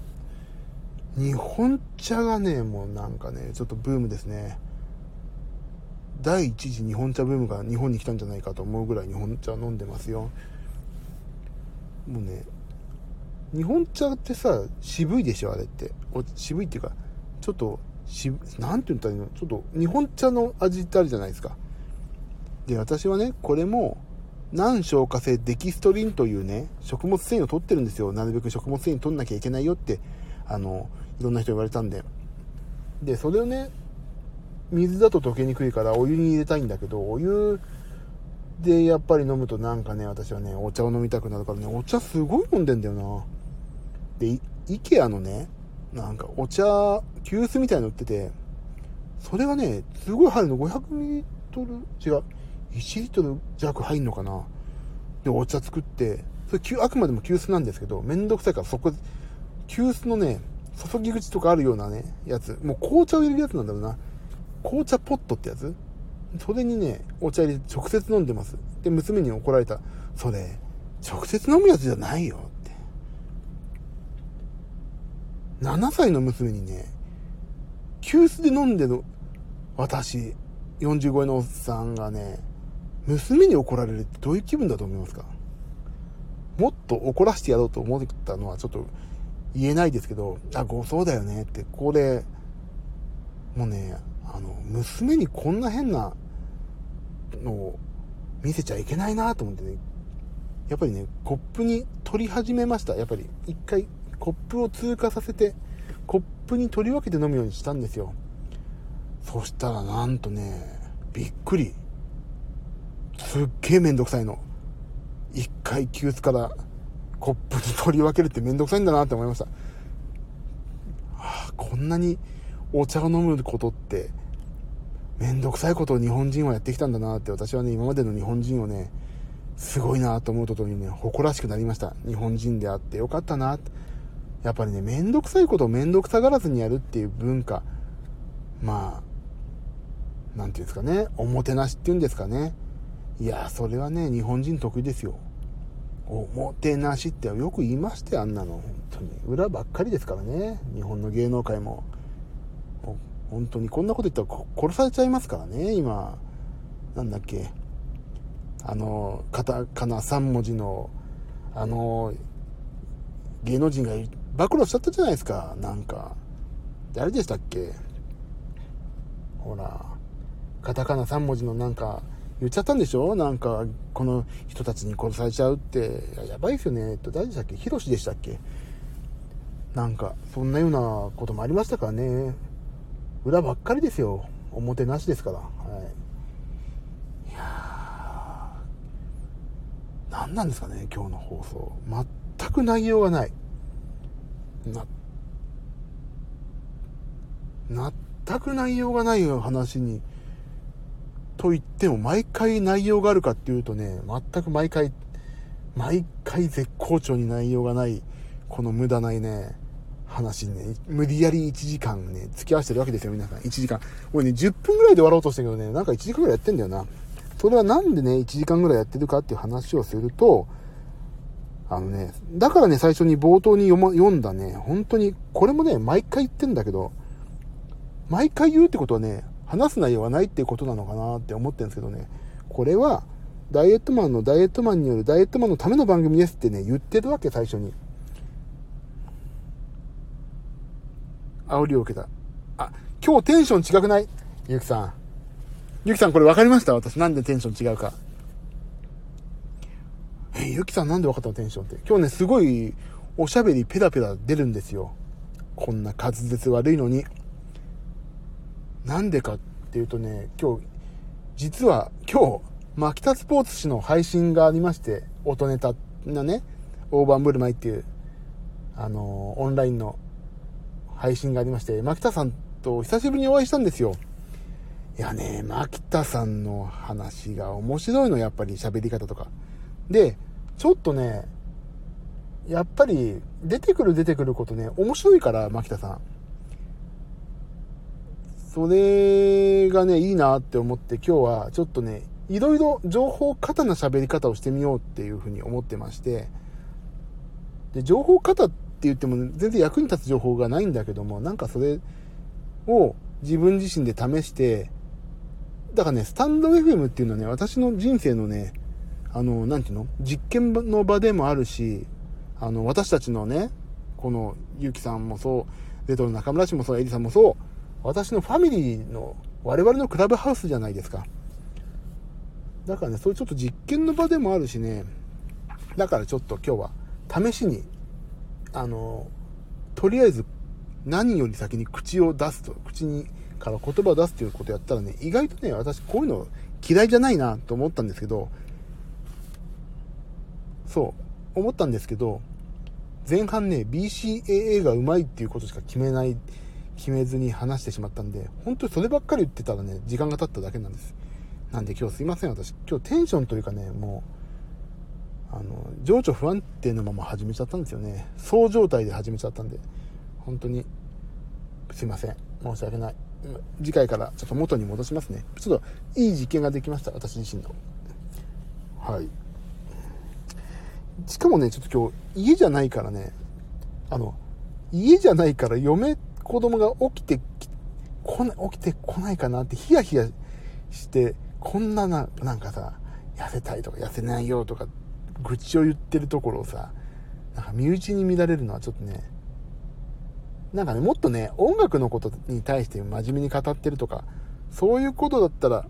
日本茶がね、もうなんかね、ちょっとブームですね。第一次日本茶ブームが日本に来たんじゃないかと思うぐらい日本茶飲んでますよ。もうね、日本茶ってさ、渋いでしょ、あれって。渋いっていうか、ちょっと、し、なんて言ったらいいの？ちょっと、日本茶の味ってあるじゃないですか。で、私はね、これも、難消化性デキストリンというね、食物繊維を取ってるんですよ。なるべく食物繊維取んなきゃいけないよって、あの、いろんな人言われたんで。で、それをね、水だと溶けにくいからお湯に入れたいんだけど、お湯でやっぱり飲むとなんかね、私はね、お茶を飲みたくなるからね、お茶すごい飲んでんだよな。で、イケアのね、なんかお茶、急須みたいの売ってて、それがね、すごい入るの、500ミリリットル違う。1リットル弱入んのかなで、お茶作って、それ、あくまでも急須なんですけど、めんどくさいからそこ、急須のね、注ぎ口とかあるようなね、やつ、もう紅茶を入れるやつなんだろうな。紅茶ポットってやつ？それにね、お茶入れて直接飲んでます。で、娘に怒られた。それ、直接飲むやつじゃないよって。7歳の娘にね、急須で飲んでる私、40超えのおっさんがね、娘に怒られるってどういう気分だと思いますか？もっと怒らせてやろうと思ってたのはちょっと言えないですけど、あ、ごそうだよねって、これ、もうね、あの、娘にこんな変なのを見せちゃいけないなと思ってね、やっぱりね、コップに取り始めました。やっぱり一回コップを通過させて、コップに取り分けて飲むようにしたんですよ。そしたらなんとね、びっくり。すっげえめんどくさいの。一回急須からコップに取り分けるってめんどくさいんだなって思いました。はあ、こんなにお茶を飲むことってめんどくさいことを日本人はやってきたんだなって私はね、今までの日本人をね、すごいなと思うとともにね、誇らしくなりました。日本人であってよかったなやっぱりね、めんどくさいことをめんどくさがらずにやるっていう文化。まあ、なんていうんですかね、おもてなしっていうんですかね。いや、それはね、日本人得意ですよ。おもてなしってよく言いましたよ、あんなの。本当に。裏ばっかりですからね。日本の芸能界も。本当にこんなこと言ったら殺されちゃいますからね、今。なんだっけ。あの、カタカナ3文字の、あの、芸能人が暴露しちゃったじゃないですか。なんか。誰でしたっけほら。カタカナ3文字のなんか、言っちゃったんでしょ？なんか、この人たちに殺されちゃうって。やばいですよね。えっと、誰でしたっけ？ヒロシでしたっけ？なんか、そんなようなこともありましたからね。裏ばっかりですよ。表なしですから。はい。いや、何なんですかね、今日の放送。全く内容がない。な、全く内容がない話にと言っても毎回内容があるかっていうとね、全く毎回、毎回絶好調に内容がない、この無駄ないね、話にね、無理やり1時間ね、付き合わせてるわけですよ、皆さん。1時間。俺ね、10分ぐらいで終わろうとしたけどね、なんか1時間ぐらいやってんだよな。それはなんでね、1時間ぐらいやってるかっていう話をすると、あのね、だからね、最初に冒頭に読,、ま、読んだね、本当に、これもね、毎回言ってんだけど、毎回言うってことはね、話す内容はないっていうことなのかなって思ってるんですけどね、これは、ダイエットマンのダイエットマンによるダイエットマンのための番組ですってね、言ってるわけ、最初に。煽りを受けた。あ、今日テンション違くない？ゆきさん。ゆきさんこれ分かりました？私なんでテンション違うか。え、ゆきさんなんで分かったのテンションって？今日ね、すごいおしゃべりペラペラ出るんですよ。こんな滑舌悪いのに。なんでかっていうとね、今日、実は今日、マキタスポーツ紙の配信がありまして、音ネタなね、大盤振る舞いっていう、あのー、オンラインの配信がありまして、マキタさんと久しぶりにお会いしたんですよ。いやね、マキタさんの話が面白いの、やっぱり喋り方とか。で、ちょっとね、やっぱり出てくる出てくることね、面白いから、マキタさん。それがね、いいなって思って今日はちょっとね、いろいろ情報過多な喋り方をしてみようっていうふうに思ってまして、で、情報過多って言っても全然役に立つ情報がないんだけども、なんかそれを自分自身で試して、だからね、スタンド FM っていうのはね、私の人生のね、あの、なんていうの実験の場でもあるし、あの、私たちのね、この、ゆうきさんもそう、レトロ中村氏もそう、エリさんもそう、私のファミリーの、我々のクラブハウスじゃないですか。だからね、そういうちょっと実験の場でもあるしね、だからちょっと今日は試しに、あの、とりあえず何より先に口を出すと、口にから言葉を出すということをやったらね、意外とね、私こういうの嫌いじゃないなと思ったんですけど、そう、思ったんですけど、前半ね、BCAA がうまいっていうことしか決めない決めずに話してしまったんで、本当にそればっかり言ってたらね、時間が経っただけなんです。なんで今日すいません、私。今日テンションというかね、もう、あの、情緒不安定のまま始めちゃったんですよね。そう状態で始めちゃったんで、本当に、すいません。申し訳ない。次回からちょっと元に戻しますね。ちょっといい実験ができました、私自身の。はい。しかもね、ちょっと今日家じゃないからね、あの、家じゃないから嫁子供が起きてこな、起きてこないかなってヒヤヒヤして、こんなな、なんかさ、痩せたいとか痩せないよとか、愚痴を言ってるところをさ、なんか身内に乱れるのはちょっとね、なんかね、もっとね、音楽のことに対して真面目に語ってるとか、そういうことだったら、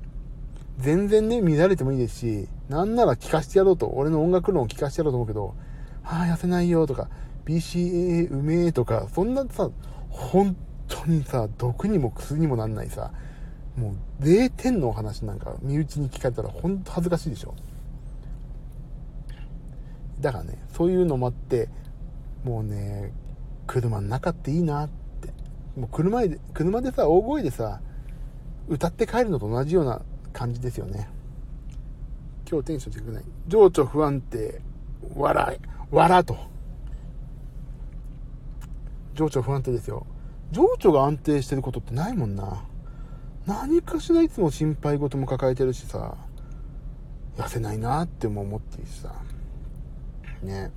全然ね、乱れてもいいですし、なんなら聞かしてやろうと、俺の音楽論を聞かしてやろうと思うけど、はあ、痩せないよとか、BCAA うめえとか、そんなさ、本当にさ、毒にも薬にもなんないさ、もう0点のお話なんか身内に聞かれたら本当恥ずかしいでしょ。だからね、そういうのもあって、もうね、車の中っていいなって。もう車で、車でさ、大声でさ、歌って帰るのと同じような感じですよね。今日テンション低くない？情緒不安定、笑い、笑と。情緒不安定ですよ。情緒が安定してることってないもんな。何かしらいつも心配事も抱えてるしさ、痩せないなっても思ってるしさ、ね。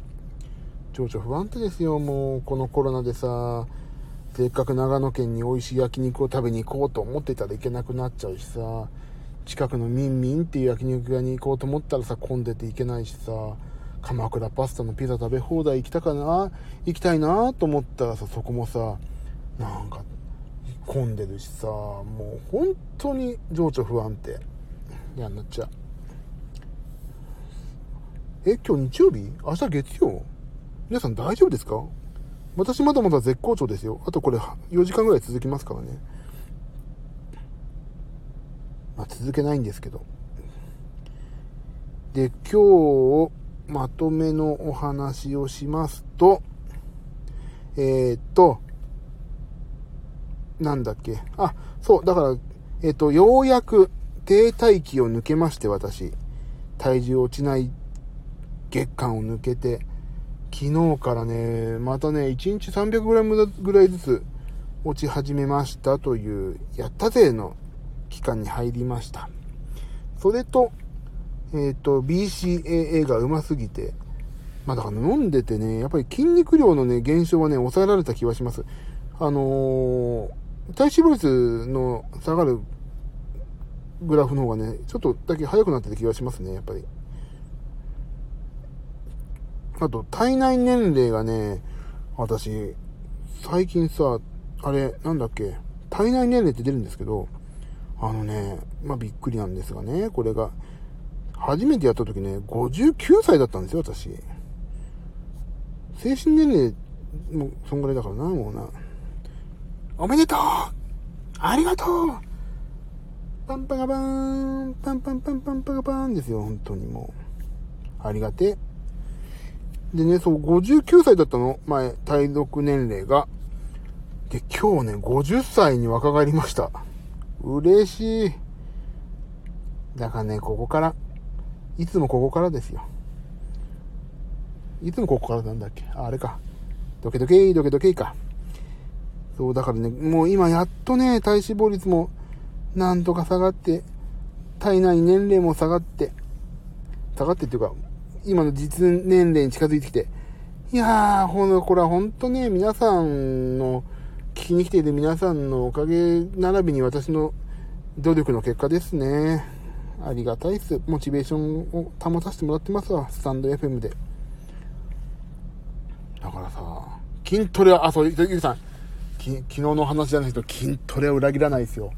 情緒不安定ですよ、もう、このコロナでさ、せっかく長野県に美味しい焼肉を食べに行こうと思ってたらいけなくなっちゃうしさ、近くのミンミンっていう焼肉屋に行こうと思ったらさ、混んでて行けないしさ、鎌倉パスタのピザ食べ放題行きたかな？行きたいなと思ったらさ、そこもさ、なんか、混んでるしさ、もう本当に情緒不安定。嫌になっちゃう。え、今日日曜日？明日月曜？皆さん大丈夫ですか？私まだまだ絶好調ですよ。あとこれ4時間ぐらい続きますからね。まあ、続けないんですけど。で、今日、まとめのお話をしますと、えー、っと、なんだっけ？あ、そう、だから、えー、っと、ようやく停滞期を抜けまして、私。体重落ちない月間を抜けて、昨日からね、またね、1日 300g ぐらいずつ落ち始めましたという、やったぜの期間に入りました。それと、えっ、ー、と、BCAA がうますぎて、まあだから飲んでてね、やっぱり筋肉量のね、減少はね、抑えられた気はします。あのー、体脂肪率の下がるグラフの方がね、ちょっとだけ速くなってた気がしますね、やっぱり。あと、体内年齢がね、私、最近さ、あれ、なんだっけ、体内年齢って出るんですけど、あのね、まあ、びっくりなんですがね、これが、初めてやった時ね、59歳だったんですよ、私。精神年齢も、そんぐらいだからな、もうな。おめでとうありがとうパンパガバーンパンパンパンパンパガバーンですよ、本当にもう。ありがて。でね、そう、59歳だったの、前、体力年齢が。で、今日ね、50歳に若返りました。嬉しい。だからね、ここから、いつもここからですよ。いつもここからなんだっけ？あ、あれか。ドケドケ、ドケドケか。そう、だからね、もう今やっとね、体脂肪率もなんとか下がって、体内年齢も下がって、下がってっていうか、今の実年齢に近づいてきて、いやー、ほんこれは本当ね、皆さんの、聞きに来ている皆さんのおかげ並びに私の努力の結果ですね。ありがたいっす。モチベーションを保たせてもらってますわ、スタンド FM で。だからさ、筋トレは、あ、そう、ゆきさん、昨日の話じゃないけど、筋トレは裏切らないですよ。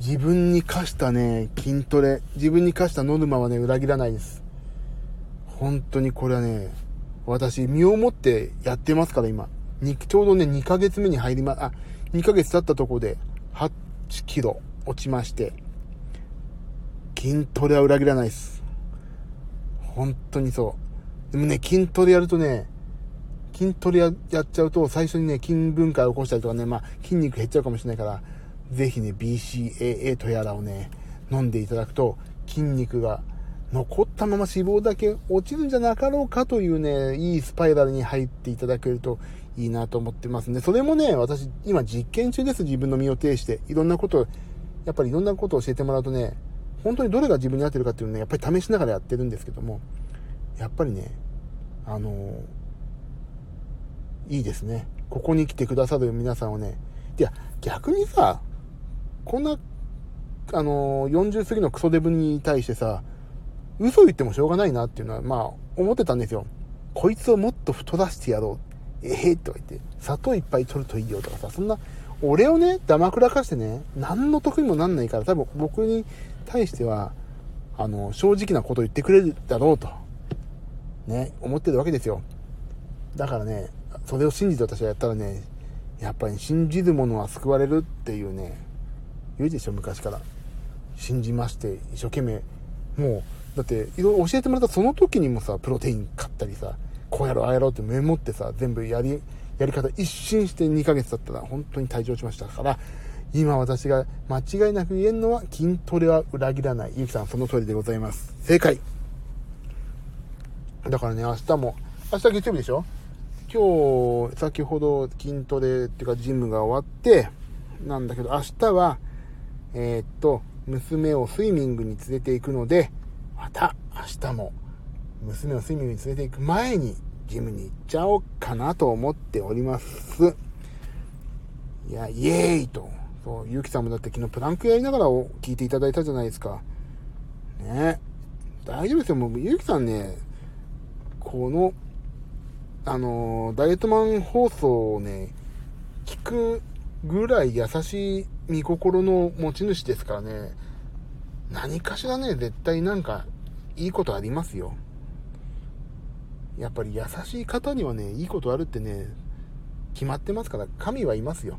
自分に課したね、筋トレ、自分に課したノルマはね、裏切らないです。本当にこれはね、私、身をもってやってますから、今。ちょうどね、2ヶ月目に入りま、あ、2ヶ月経ったとこで、8キロ落ちまして、筋トレは裏切らないです。本当にそう。でもね、筋トレやるとね、筋トレやっちゃうと、最初にね、筋分解を起こしたりとかね、まあ、筋肉減っちゃうかもしれないから、ぜひね、BCAA とやらをね、飲んでいただくと、筋肉が残ったまま脂肪だけ落ちるんじゃなかろうかというね、いいスパイラルに入っていただけるといいなと思ってますね。それもね、私、今実験中です。自分の身を挺して。いろんなこと、やっぱりいろんなことを教えてもらうとね、本当にどれが自分に合ってるかっていうのね、やっぱり試しながらやってるんですけども、やっぱりね、あのいいですね。ここに来てくださる皆さんをね、いや、逆にさ、こんな、あの40過ぎのクソデブに対してさ、嘘言ってもしょうがないなっていうのは、まあ、思ってたんですよ。こいつをもっと太らせてやろう。ええー、とか言って、砂糖いっぱい取るといいよとかさ、そんな、俺をね、ダマくらかしてね、何の得にもなんないから、多分僕に対しては、あの、正直なことを言ってくれるだろうと、ね、思ってるわけですよ。だからね、それを信じて私はやったらね、やっぱり信じる者は救われるっていうね、言うでしょ、昔から。信じまして、一生懸命、もう、だって、いろいろ教えてもらったその時にもさ、プロテイン買ったりさ、こうやろう、ああやろうってメモってさ、全部やり、やり方一新して2ヶ月だったら本当に退場しましたから、今私が間違いなく言えるのは筋トレは裏切らない。ゆきさんその通りでございます。正解。だからね、明日も、明日月曜日でしょ？今日、先ほど筋トレっていうかジムが終わって、なんだけど明日は、えー、っと、娘をスイミングに連れて行くので、また明日も娘をスイミングに連れて行く前にジムに行っちゃおうかなと思っております。いや、イエーイと。そう、ゆうきさんもだって昨日プランクやりながら聞いていただいたじゃないですか。ね。大丈夫ですよ。もう、ゆうきさんね、この、あのダイエットマン放送をね、聞くぐらい優しい見心の持ち主ですからね、何かしらね、絶対なんか、いいことありますよ。やっぱり優しい方にはね、いいことあるってね、決まってますから、神はいますよ。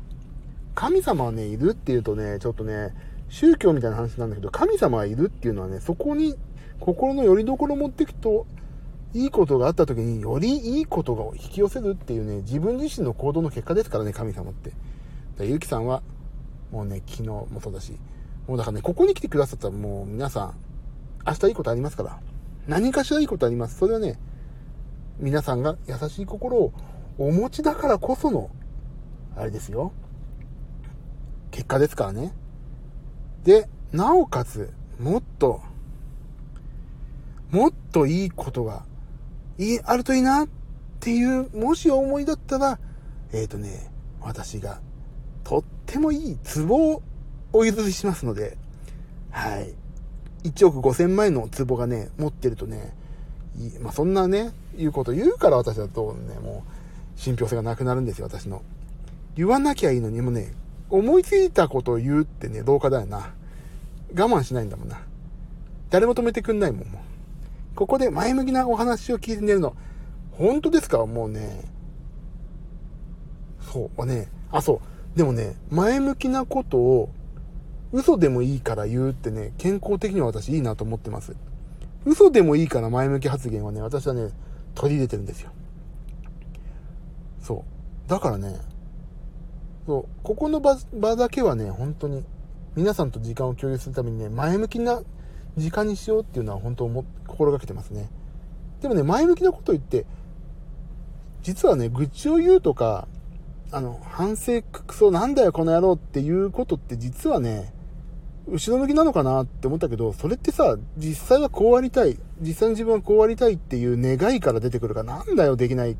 神様はね、いるっていうとね、ちょっとね、宗教みたいな話なんだけど、神様はいるっていうのはね、そこに心の拠り所を持っていくと、いいことがあった時によりいいことが引き寄せるっていうね、自分自身の行動の結果ですからね、神様って。だゆうきさんは、もうね、昨日もそうだし、もうだからね、ここに来てくださったらもう皆さん、明日いいことありますから。何かしらいいことあります。それはね、皆さんが優しい心をお持ちだからこその、あれですよ。結果ですからね。で、なおかつ、もっと、もっといいことが、いい、あるといいなっていう、もし思いだったら、えっ、ー、とね、私が、とってもいいツボをお譲りしますので、はい。1億5000万円のツボがね、持ってるとね、まあ、そんなね、いうこと言うから私だとね、もう、信憑性がなくなるんですよ、私の。言わなきゃいいのに、もね、思いついたことを言うってね、どうかだよな。我慢しないんだもんな。誰も止めてくんないもん、もう。ここで前向きなお話を聞いて寝るの。本当ですか？もうね。そう、ね、あ、そう。でもね、前向きなことを嘘でもいいから言うってね、健康的には私いいなと思ってます。嘘でもいいから前向き発言はね、私はね、取り入れてるんですよ。そう。だからね、そう、ここの場場だけはね、本当に、皆さんと時間を共有するためにね、前向きな時間にしようっていうのは本当思、心がけてますね。でもね、前向きなこと言って、実はね、愚痴を言うとか、あの、反省クソなんだよこの野郎っていうことって実はね、後ろ向きなのかなって思ったけど、それってさ、実際はこうありたい、実際の自分はこうありたいっていう願いから出てくるから、なんだよできない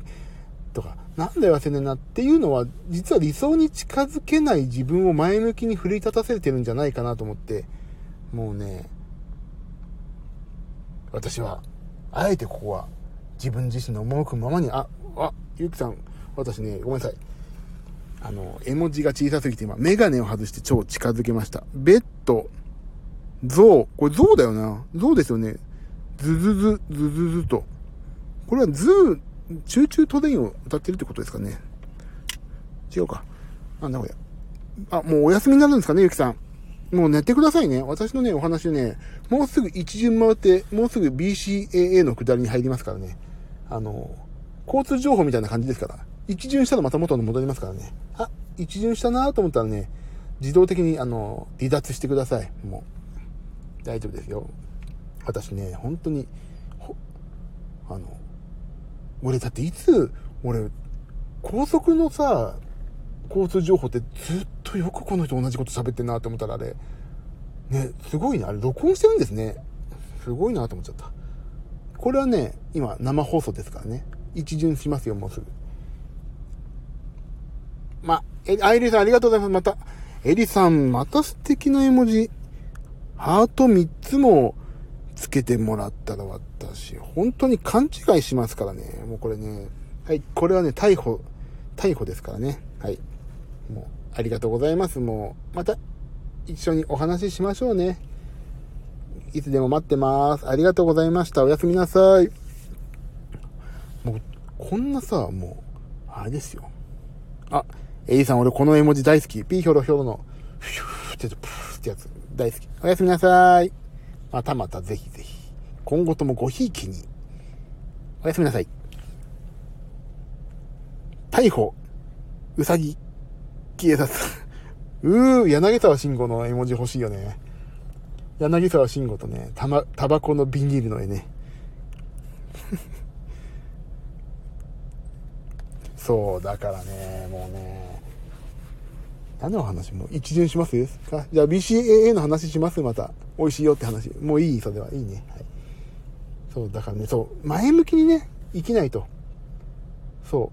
とか、なんだよ忘れねえなっていうのは、実は理想に近づけない自分を前向きに奮い立たせてるんじゃないかなと思って、もうね、私は、あえてここは、自分自身の赴くままに、あ、あ、ゆうきさん、私ね、ごめんなさい。あの、絵文字が小さすぎて今、メガネを外して超近づけました。ベッド、ゾウ。これゾウだよな。ゾウですよね。ズズズ、ズズズと。これはズー、チューチュートレインを歌ってるってことですかね。違うか。あ、なこれ。あ、もうお休みになるんですかね、ゆきさん。もう寝てくださいね。私のね、お話ね、もうすぐ一巡回って、もうすぐ BCAA の下りに入りますからね。あの、交通情報みたいな感じですから。一巡したらまた元に戻りますからね。あ、一巡したなと思ったらね、自動的に、あの、離脱してください。もう。大丈夫ですよ。私ね、本当に、あの、俺だっていつ、俺、高速のさ、交通情報ってずっとよくこの人同じこと喋ってんなって思ったらあれ、ね、すごいね。あれ録音してるんですね。すごいなと思っちゃった。これはね、今生放送ですからね。一巡しますよ、もうすぐ。ま、え、あ、エリさんありがとうございます。また、エリさん、また素敵な絵文字。ハート3つもつけてもらったら私、本当に勘違いしますからね。もうこれね、はい、これはね、逮捕、逮捕ですからね。はい。もう、ありがとうございます。もう、また、一緒にお話ししましょうね。いつでも待ってます。ありがとうございました。おやすみなさい。もう、こんなさ、もう、あれですよ。あ、エリさん、俺この絵文字大好き。ピーヒョロヒョロの、フューって、プーってやつ、大好き。おやすみなさい。またまたぜひぜひ。今後ともごひいきに。おやすみなさい。逮捕、うさぎ、警察。うー、柳沢慎吾の絵文字欲しいよね。柳沢慎吾とね、たま、タバコのビニールの絵ね。そう、だからね、もうね、何の話もう一巡しますか？じゃあ BCAA の話します？また。美味しいよって話。もういいそれは。いいね。はい。そう、だからね、そう、前向きにね、生きないと。そ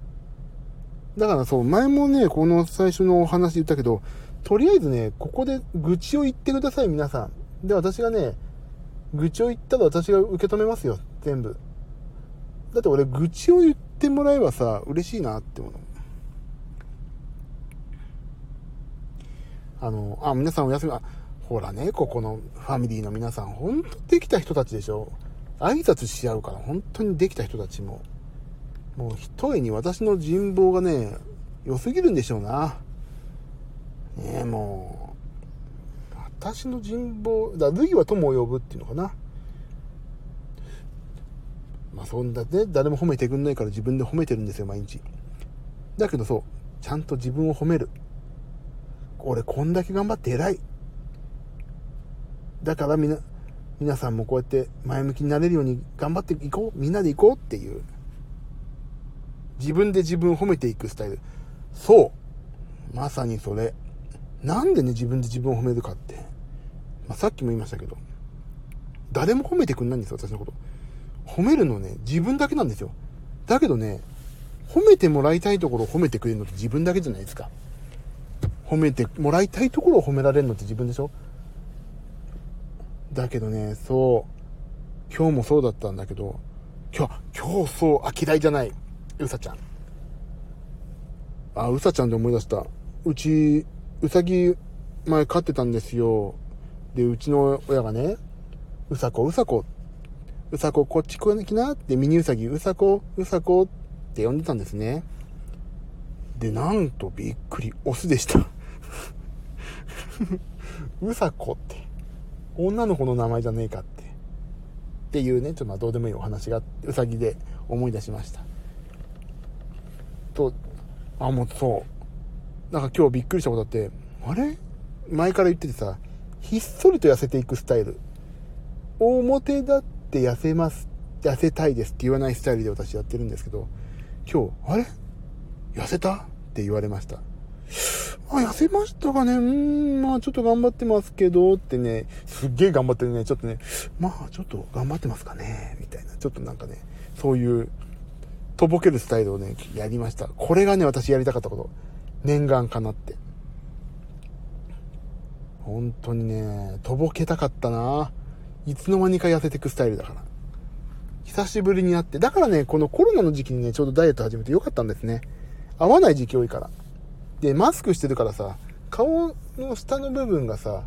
う。だからそう、前もね、この最初のお話言ったけど、とりあえずね、ここで愚痴を言ってください、皆さん。で、私がね、愚痴を言ったら私が受け止めますよ、全部。だって俺、愚痴を言ってもらえばさ、嬉しいなって思うの。あの、あ、皆さんお休み、あ、ほらね、ここのファミリーの皆さん、本当できた人たちでしょ。挨拶し合うから、本当にできた人たちも。もう一重に私の人望がね、良すぎるんでしょうな。ねえ、もう、私の人望、だ、類は友を呼ぶっていうのかな。まあそんなね、誰も褒めてくんないから自分で褒めてるんですよ、毎日。だけどそう、ちゃんと自分を褒める。俺こんだけ頑張って偉い。だからみな、皆さんもこうやって前向きになれるように頑張っていこう。みんなでいこうっていう。自分で自分を褒めていくスタイル。そう。まさにそれ。なんでね、自分で自分を褒めるかって。まあ、さっきも言いましたけど。誰も褒めてくんないんですよ、私のこと。褒めるのね、自分だけなんですよ。だけどね、褒めてもらいたいところを褒めてくれるのって自分だけじゃないですか。褒めてもらいたいところを褒められるのって自分でしょ？だけどね、そう、今日もそうだったんだけど、今日、今日そう、あ、嫌いじゃない。うさちゃん。あ、うさちゃんで思い出した。うち、うさぎ、前飼ってたんですよ。で、うちの親がね、うさこ、うさこ、うさこ、こっち来なって、ミニうさぎ、うさこ、うさこって呼んでたんですね。で、なんとびっくり、オスでした。うさこって、女の子の名前じゃねえかって。っていうね、ちょっとまあどうでもいいお話が、うさぎで思い出しました。と、あ、もうそう。なんか今日びっくりしたことあって、あれ？前から言っててさ、ひっそりと痩せていくスタイル。表だって痩せます。痩せたいですって言わないスタイルで私やってるんですけど、今日、あれ？痩せた？って言われました。あ、痩せましたかねうーん、まあちょっと頑張ってますけど、ってね、すっげえ頑張ってるね。ちょっとね、まあちょっと頑張ってますかねみたいな。ちょっとなんかね、そういう、とぼけるスタイルをね、やりました。これがね、私やりたかったこと。念願かなって。本当にね、とぼけたかったないつの間にか痩せてくスタイルだから。久しぶりに会って、だからね、このコロナの時期にね、ちょうどダイエット始めてよかったんですね。合わない時期多いから。で、マスクしてるからさ、顔の下の部分がさ、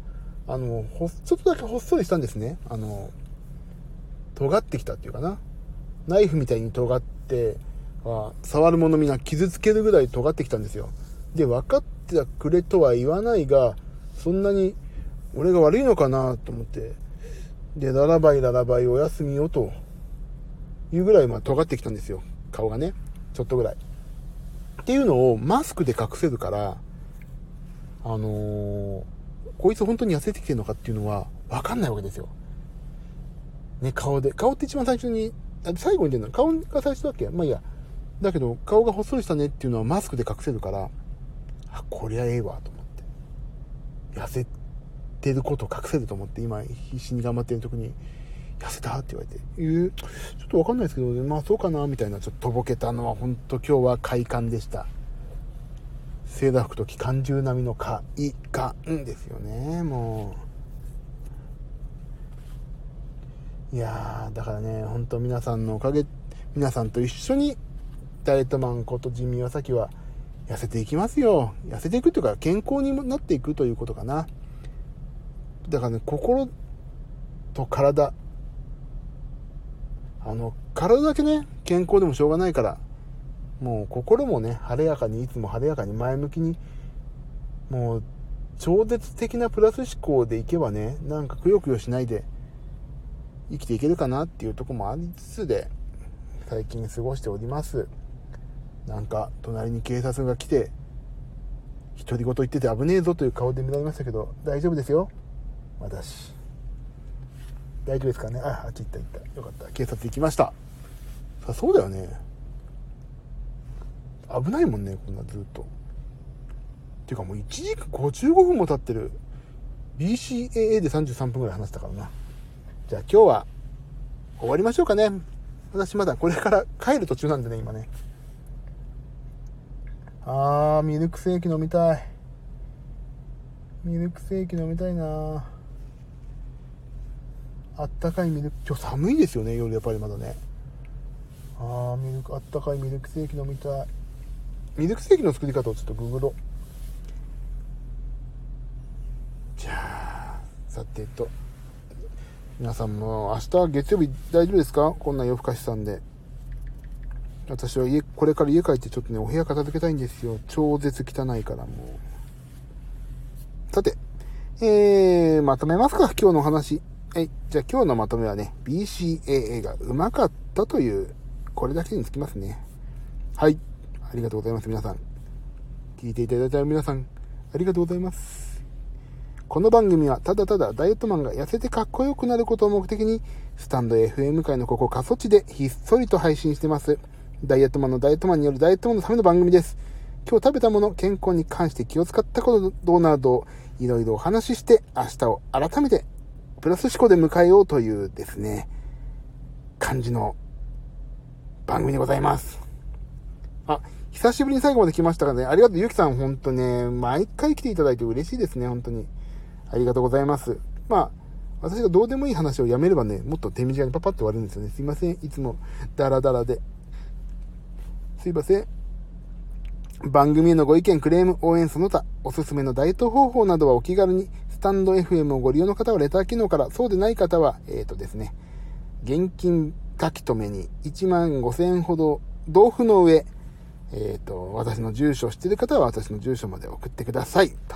あの、ほ、ちょっとだけほっそりしたんですね。あの、尖ってきたっていうかな。ナイフみたいに尖って、あ触るものみんな傷つけるぐらい尖ってきたんですよ。で、分かってくれとは言わないが、そんなに俺が悪いのかなと思って、で、ララバイララバイおやすみよというぐらい、まあ、尖ってきたんですよ。顔がね。ちょっとぐらい。っていうのをマスクで隠せるから、あのー、こいつ本当に痩せてきてるのかっていうのはわかんないわけですよ。ね、顔で。顔って一番最初に、最後に出るの顔が最初だっけ？まあいいや。だけど、顔がほっそりしたねっていうのはマスクで隠せるから、あ、こりゃええわと思って。痩せてることを隠せると思って、今必死に頑張ってる時に、痩せた？って言われて、えー、ちょっとわかんないですけど、まあそうかな、みたいな、ちょっととぼけたのは、本当今日は快感でした。セーラー服と機関銃並みの快感ですよね、もう。いやー、だからね、本当皆さんのおかげ、皆さんと一緒に、ダイエットマンことジミー・ワサキは、痩せていきますよ。痩せていくというか、健康になっていくということかな。だからね、心と体、あの、体だけね、健康でもしょうがないから、もう心もね、晴れやかに、いつも晴れやかに前向きに、もう、超絶的なプラス思考でいけばね、なんかくよくよしないで生きていけるかなっていうとこもありつつで、最近過ごしております。なんか、隣に警察が来て、独り言言ってて危ねえぞという顔で見られましたけど、大丈夫ですよ。私。大丈夫ですかね？あ、あっち行った行った。よかった。警察行きました。さそうだよね。危ないもんね、こんなずっと。っていうかもう1時間55分も経ってる。BCAA で33分ぐらい話したからな。じゃあ今日は終わりましょうかね。私まだこれから帰る途中なんでね、今ね。あー、ミルクセーキ飲みたい。ミルクセーキ飲みたいなあったかいミルク、今日寒いですよね、夜やっぱりまだね。あー、ミルク、あったかいミルクセーキ飲みたい。ミルクセーキの作り方をちょっとググろう。じゃあ、さてと。皆さんも明日月曜日大丈夫ですか？こんな夜更かしさんで。私は家、これから家帰ってちょっとね、お部屋片付けたいんですよ。超絶汚いからもう。さて、えー、まとめますか今日の話。はい。じゃあ今日のまとめはね、BCAA がうまかったという、これだけにつきますね。はい。ありがとうございます、皆さん。聞いていただいた皆さん、ありがとうございます。この番組はただただダイエットマンが痩せてかっこよくなることを目的に、スタンド FM 界のここ過疎地でひっそりと配信してます。ダイエットマンのダイエットマンによるダイエットマンのための番組です。今日食べたもの、健康に関して気を使ったことなど、いろいろお話しして、明日を改めて、プラス思考で迎えようというですね、感じの番組でございます。あ、久しぶりに最後まで来ましたかね。ありがとう、ゆきさん、ほんとね、毎回来ていただいて嬉しいですね、本当に。ありがとうございます。まあ、私がどうでもいい話をやめればね、もっと手短にパパッと終わるんですよね。すいません。いつもダラダラで。すいません。番組へのご意見、クレーム、応援その他、おすすめのダイエット方法などはお気軽に、タンド FM をご利用の方はレター機能から、そうでない方は、えっ、ー、とですね、現金書き留めに1万5000円ほど、豆腐の上、えっ、ー、と、私の住所を知ってる方は私の住所まで送ってください。と。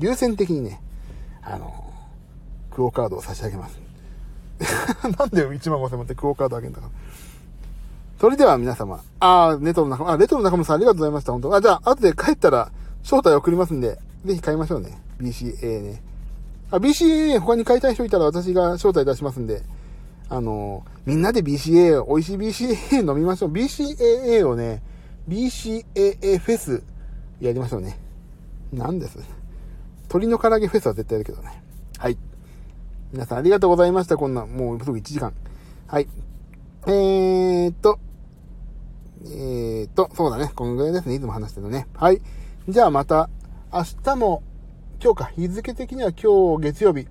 優先的にね、あの、クオカードを差し上げます。なんで1万5000円ってクオカードあげんだか。それでは皆様、あー、ネトの仲間、あ、レトロの仲間さんありがとうございました、本当あ、じゃあ、後で帰ったら、招待送りますんで、ぜひ買いましょうね。BCA ね。あ、BCAA 他に買いたい人いたら私が招待出しますんで、あのみんなで BCAA、美味しい BCAA 飲みましょう。BCAA をね、BCAA フェスやりましょうね。なんです鳥の唐揚げフェスは絶対やるけどね。はい。皆さんありがとうございました。こんな、もうすぐ1時間。はい。えーっと、えーっと、そうだね。このぐらいですね。いつも話してるのね。はい。じゃあまた、明日も、今日か、日付的には今日月曜日、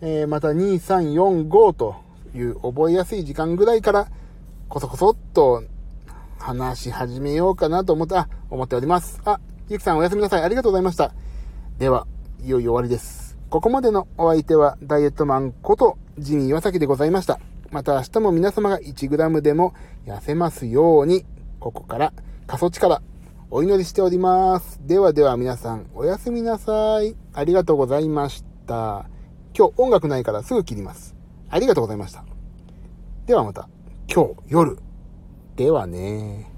えー、また2、3、4、5という覚えやすい時間ぐらいから、こそこそっと話し始めようかなと思って、あ、思っております。あ、ゆきさんおやすみなさい。ありがとうございました。では、いよいよ終わりです。ここまでのお相手は、ダイエットマンことジミー岩崎でございました。また明日も皆様が 1g でも痩せますように、ここから、過疎地からお祈りしております。ではでは皆さん、おやすみなさい。ありがとうございました。今日音楽ないからすぐ切ります。ありがとうございました。ではまた、今日夜。ではね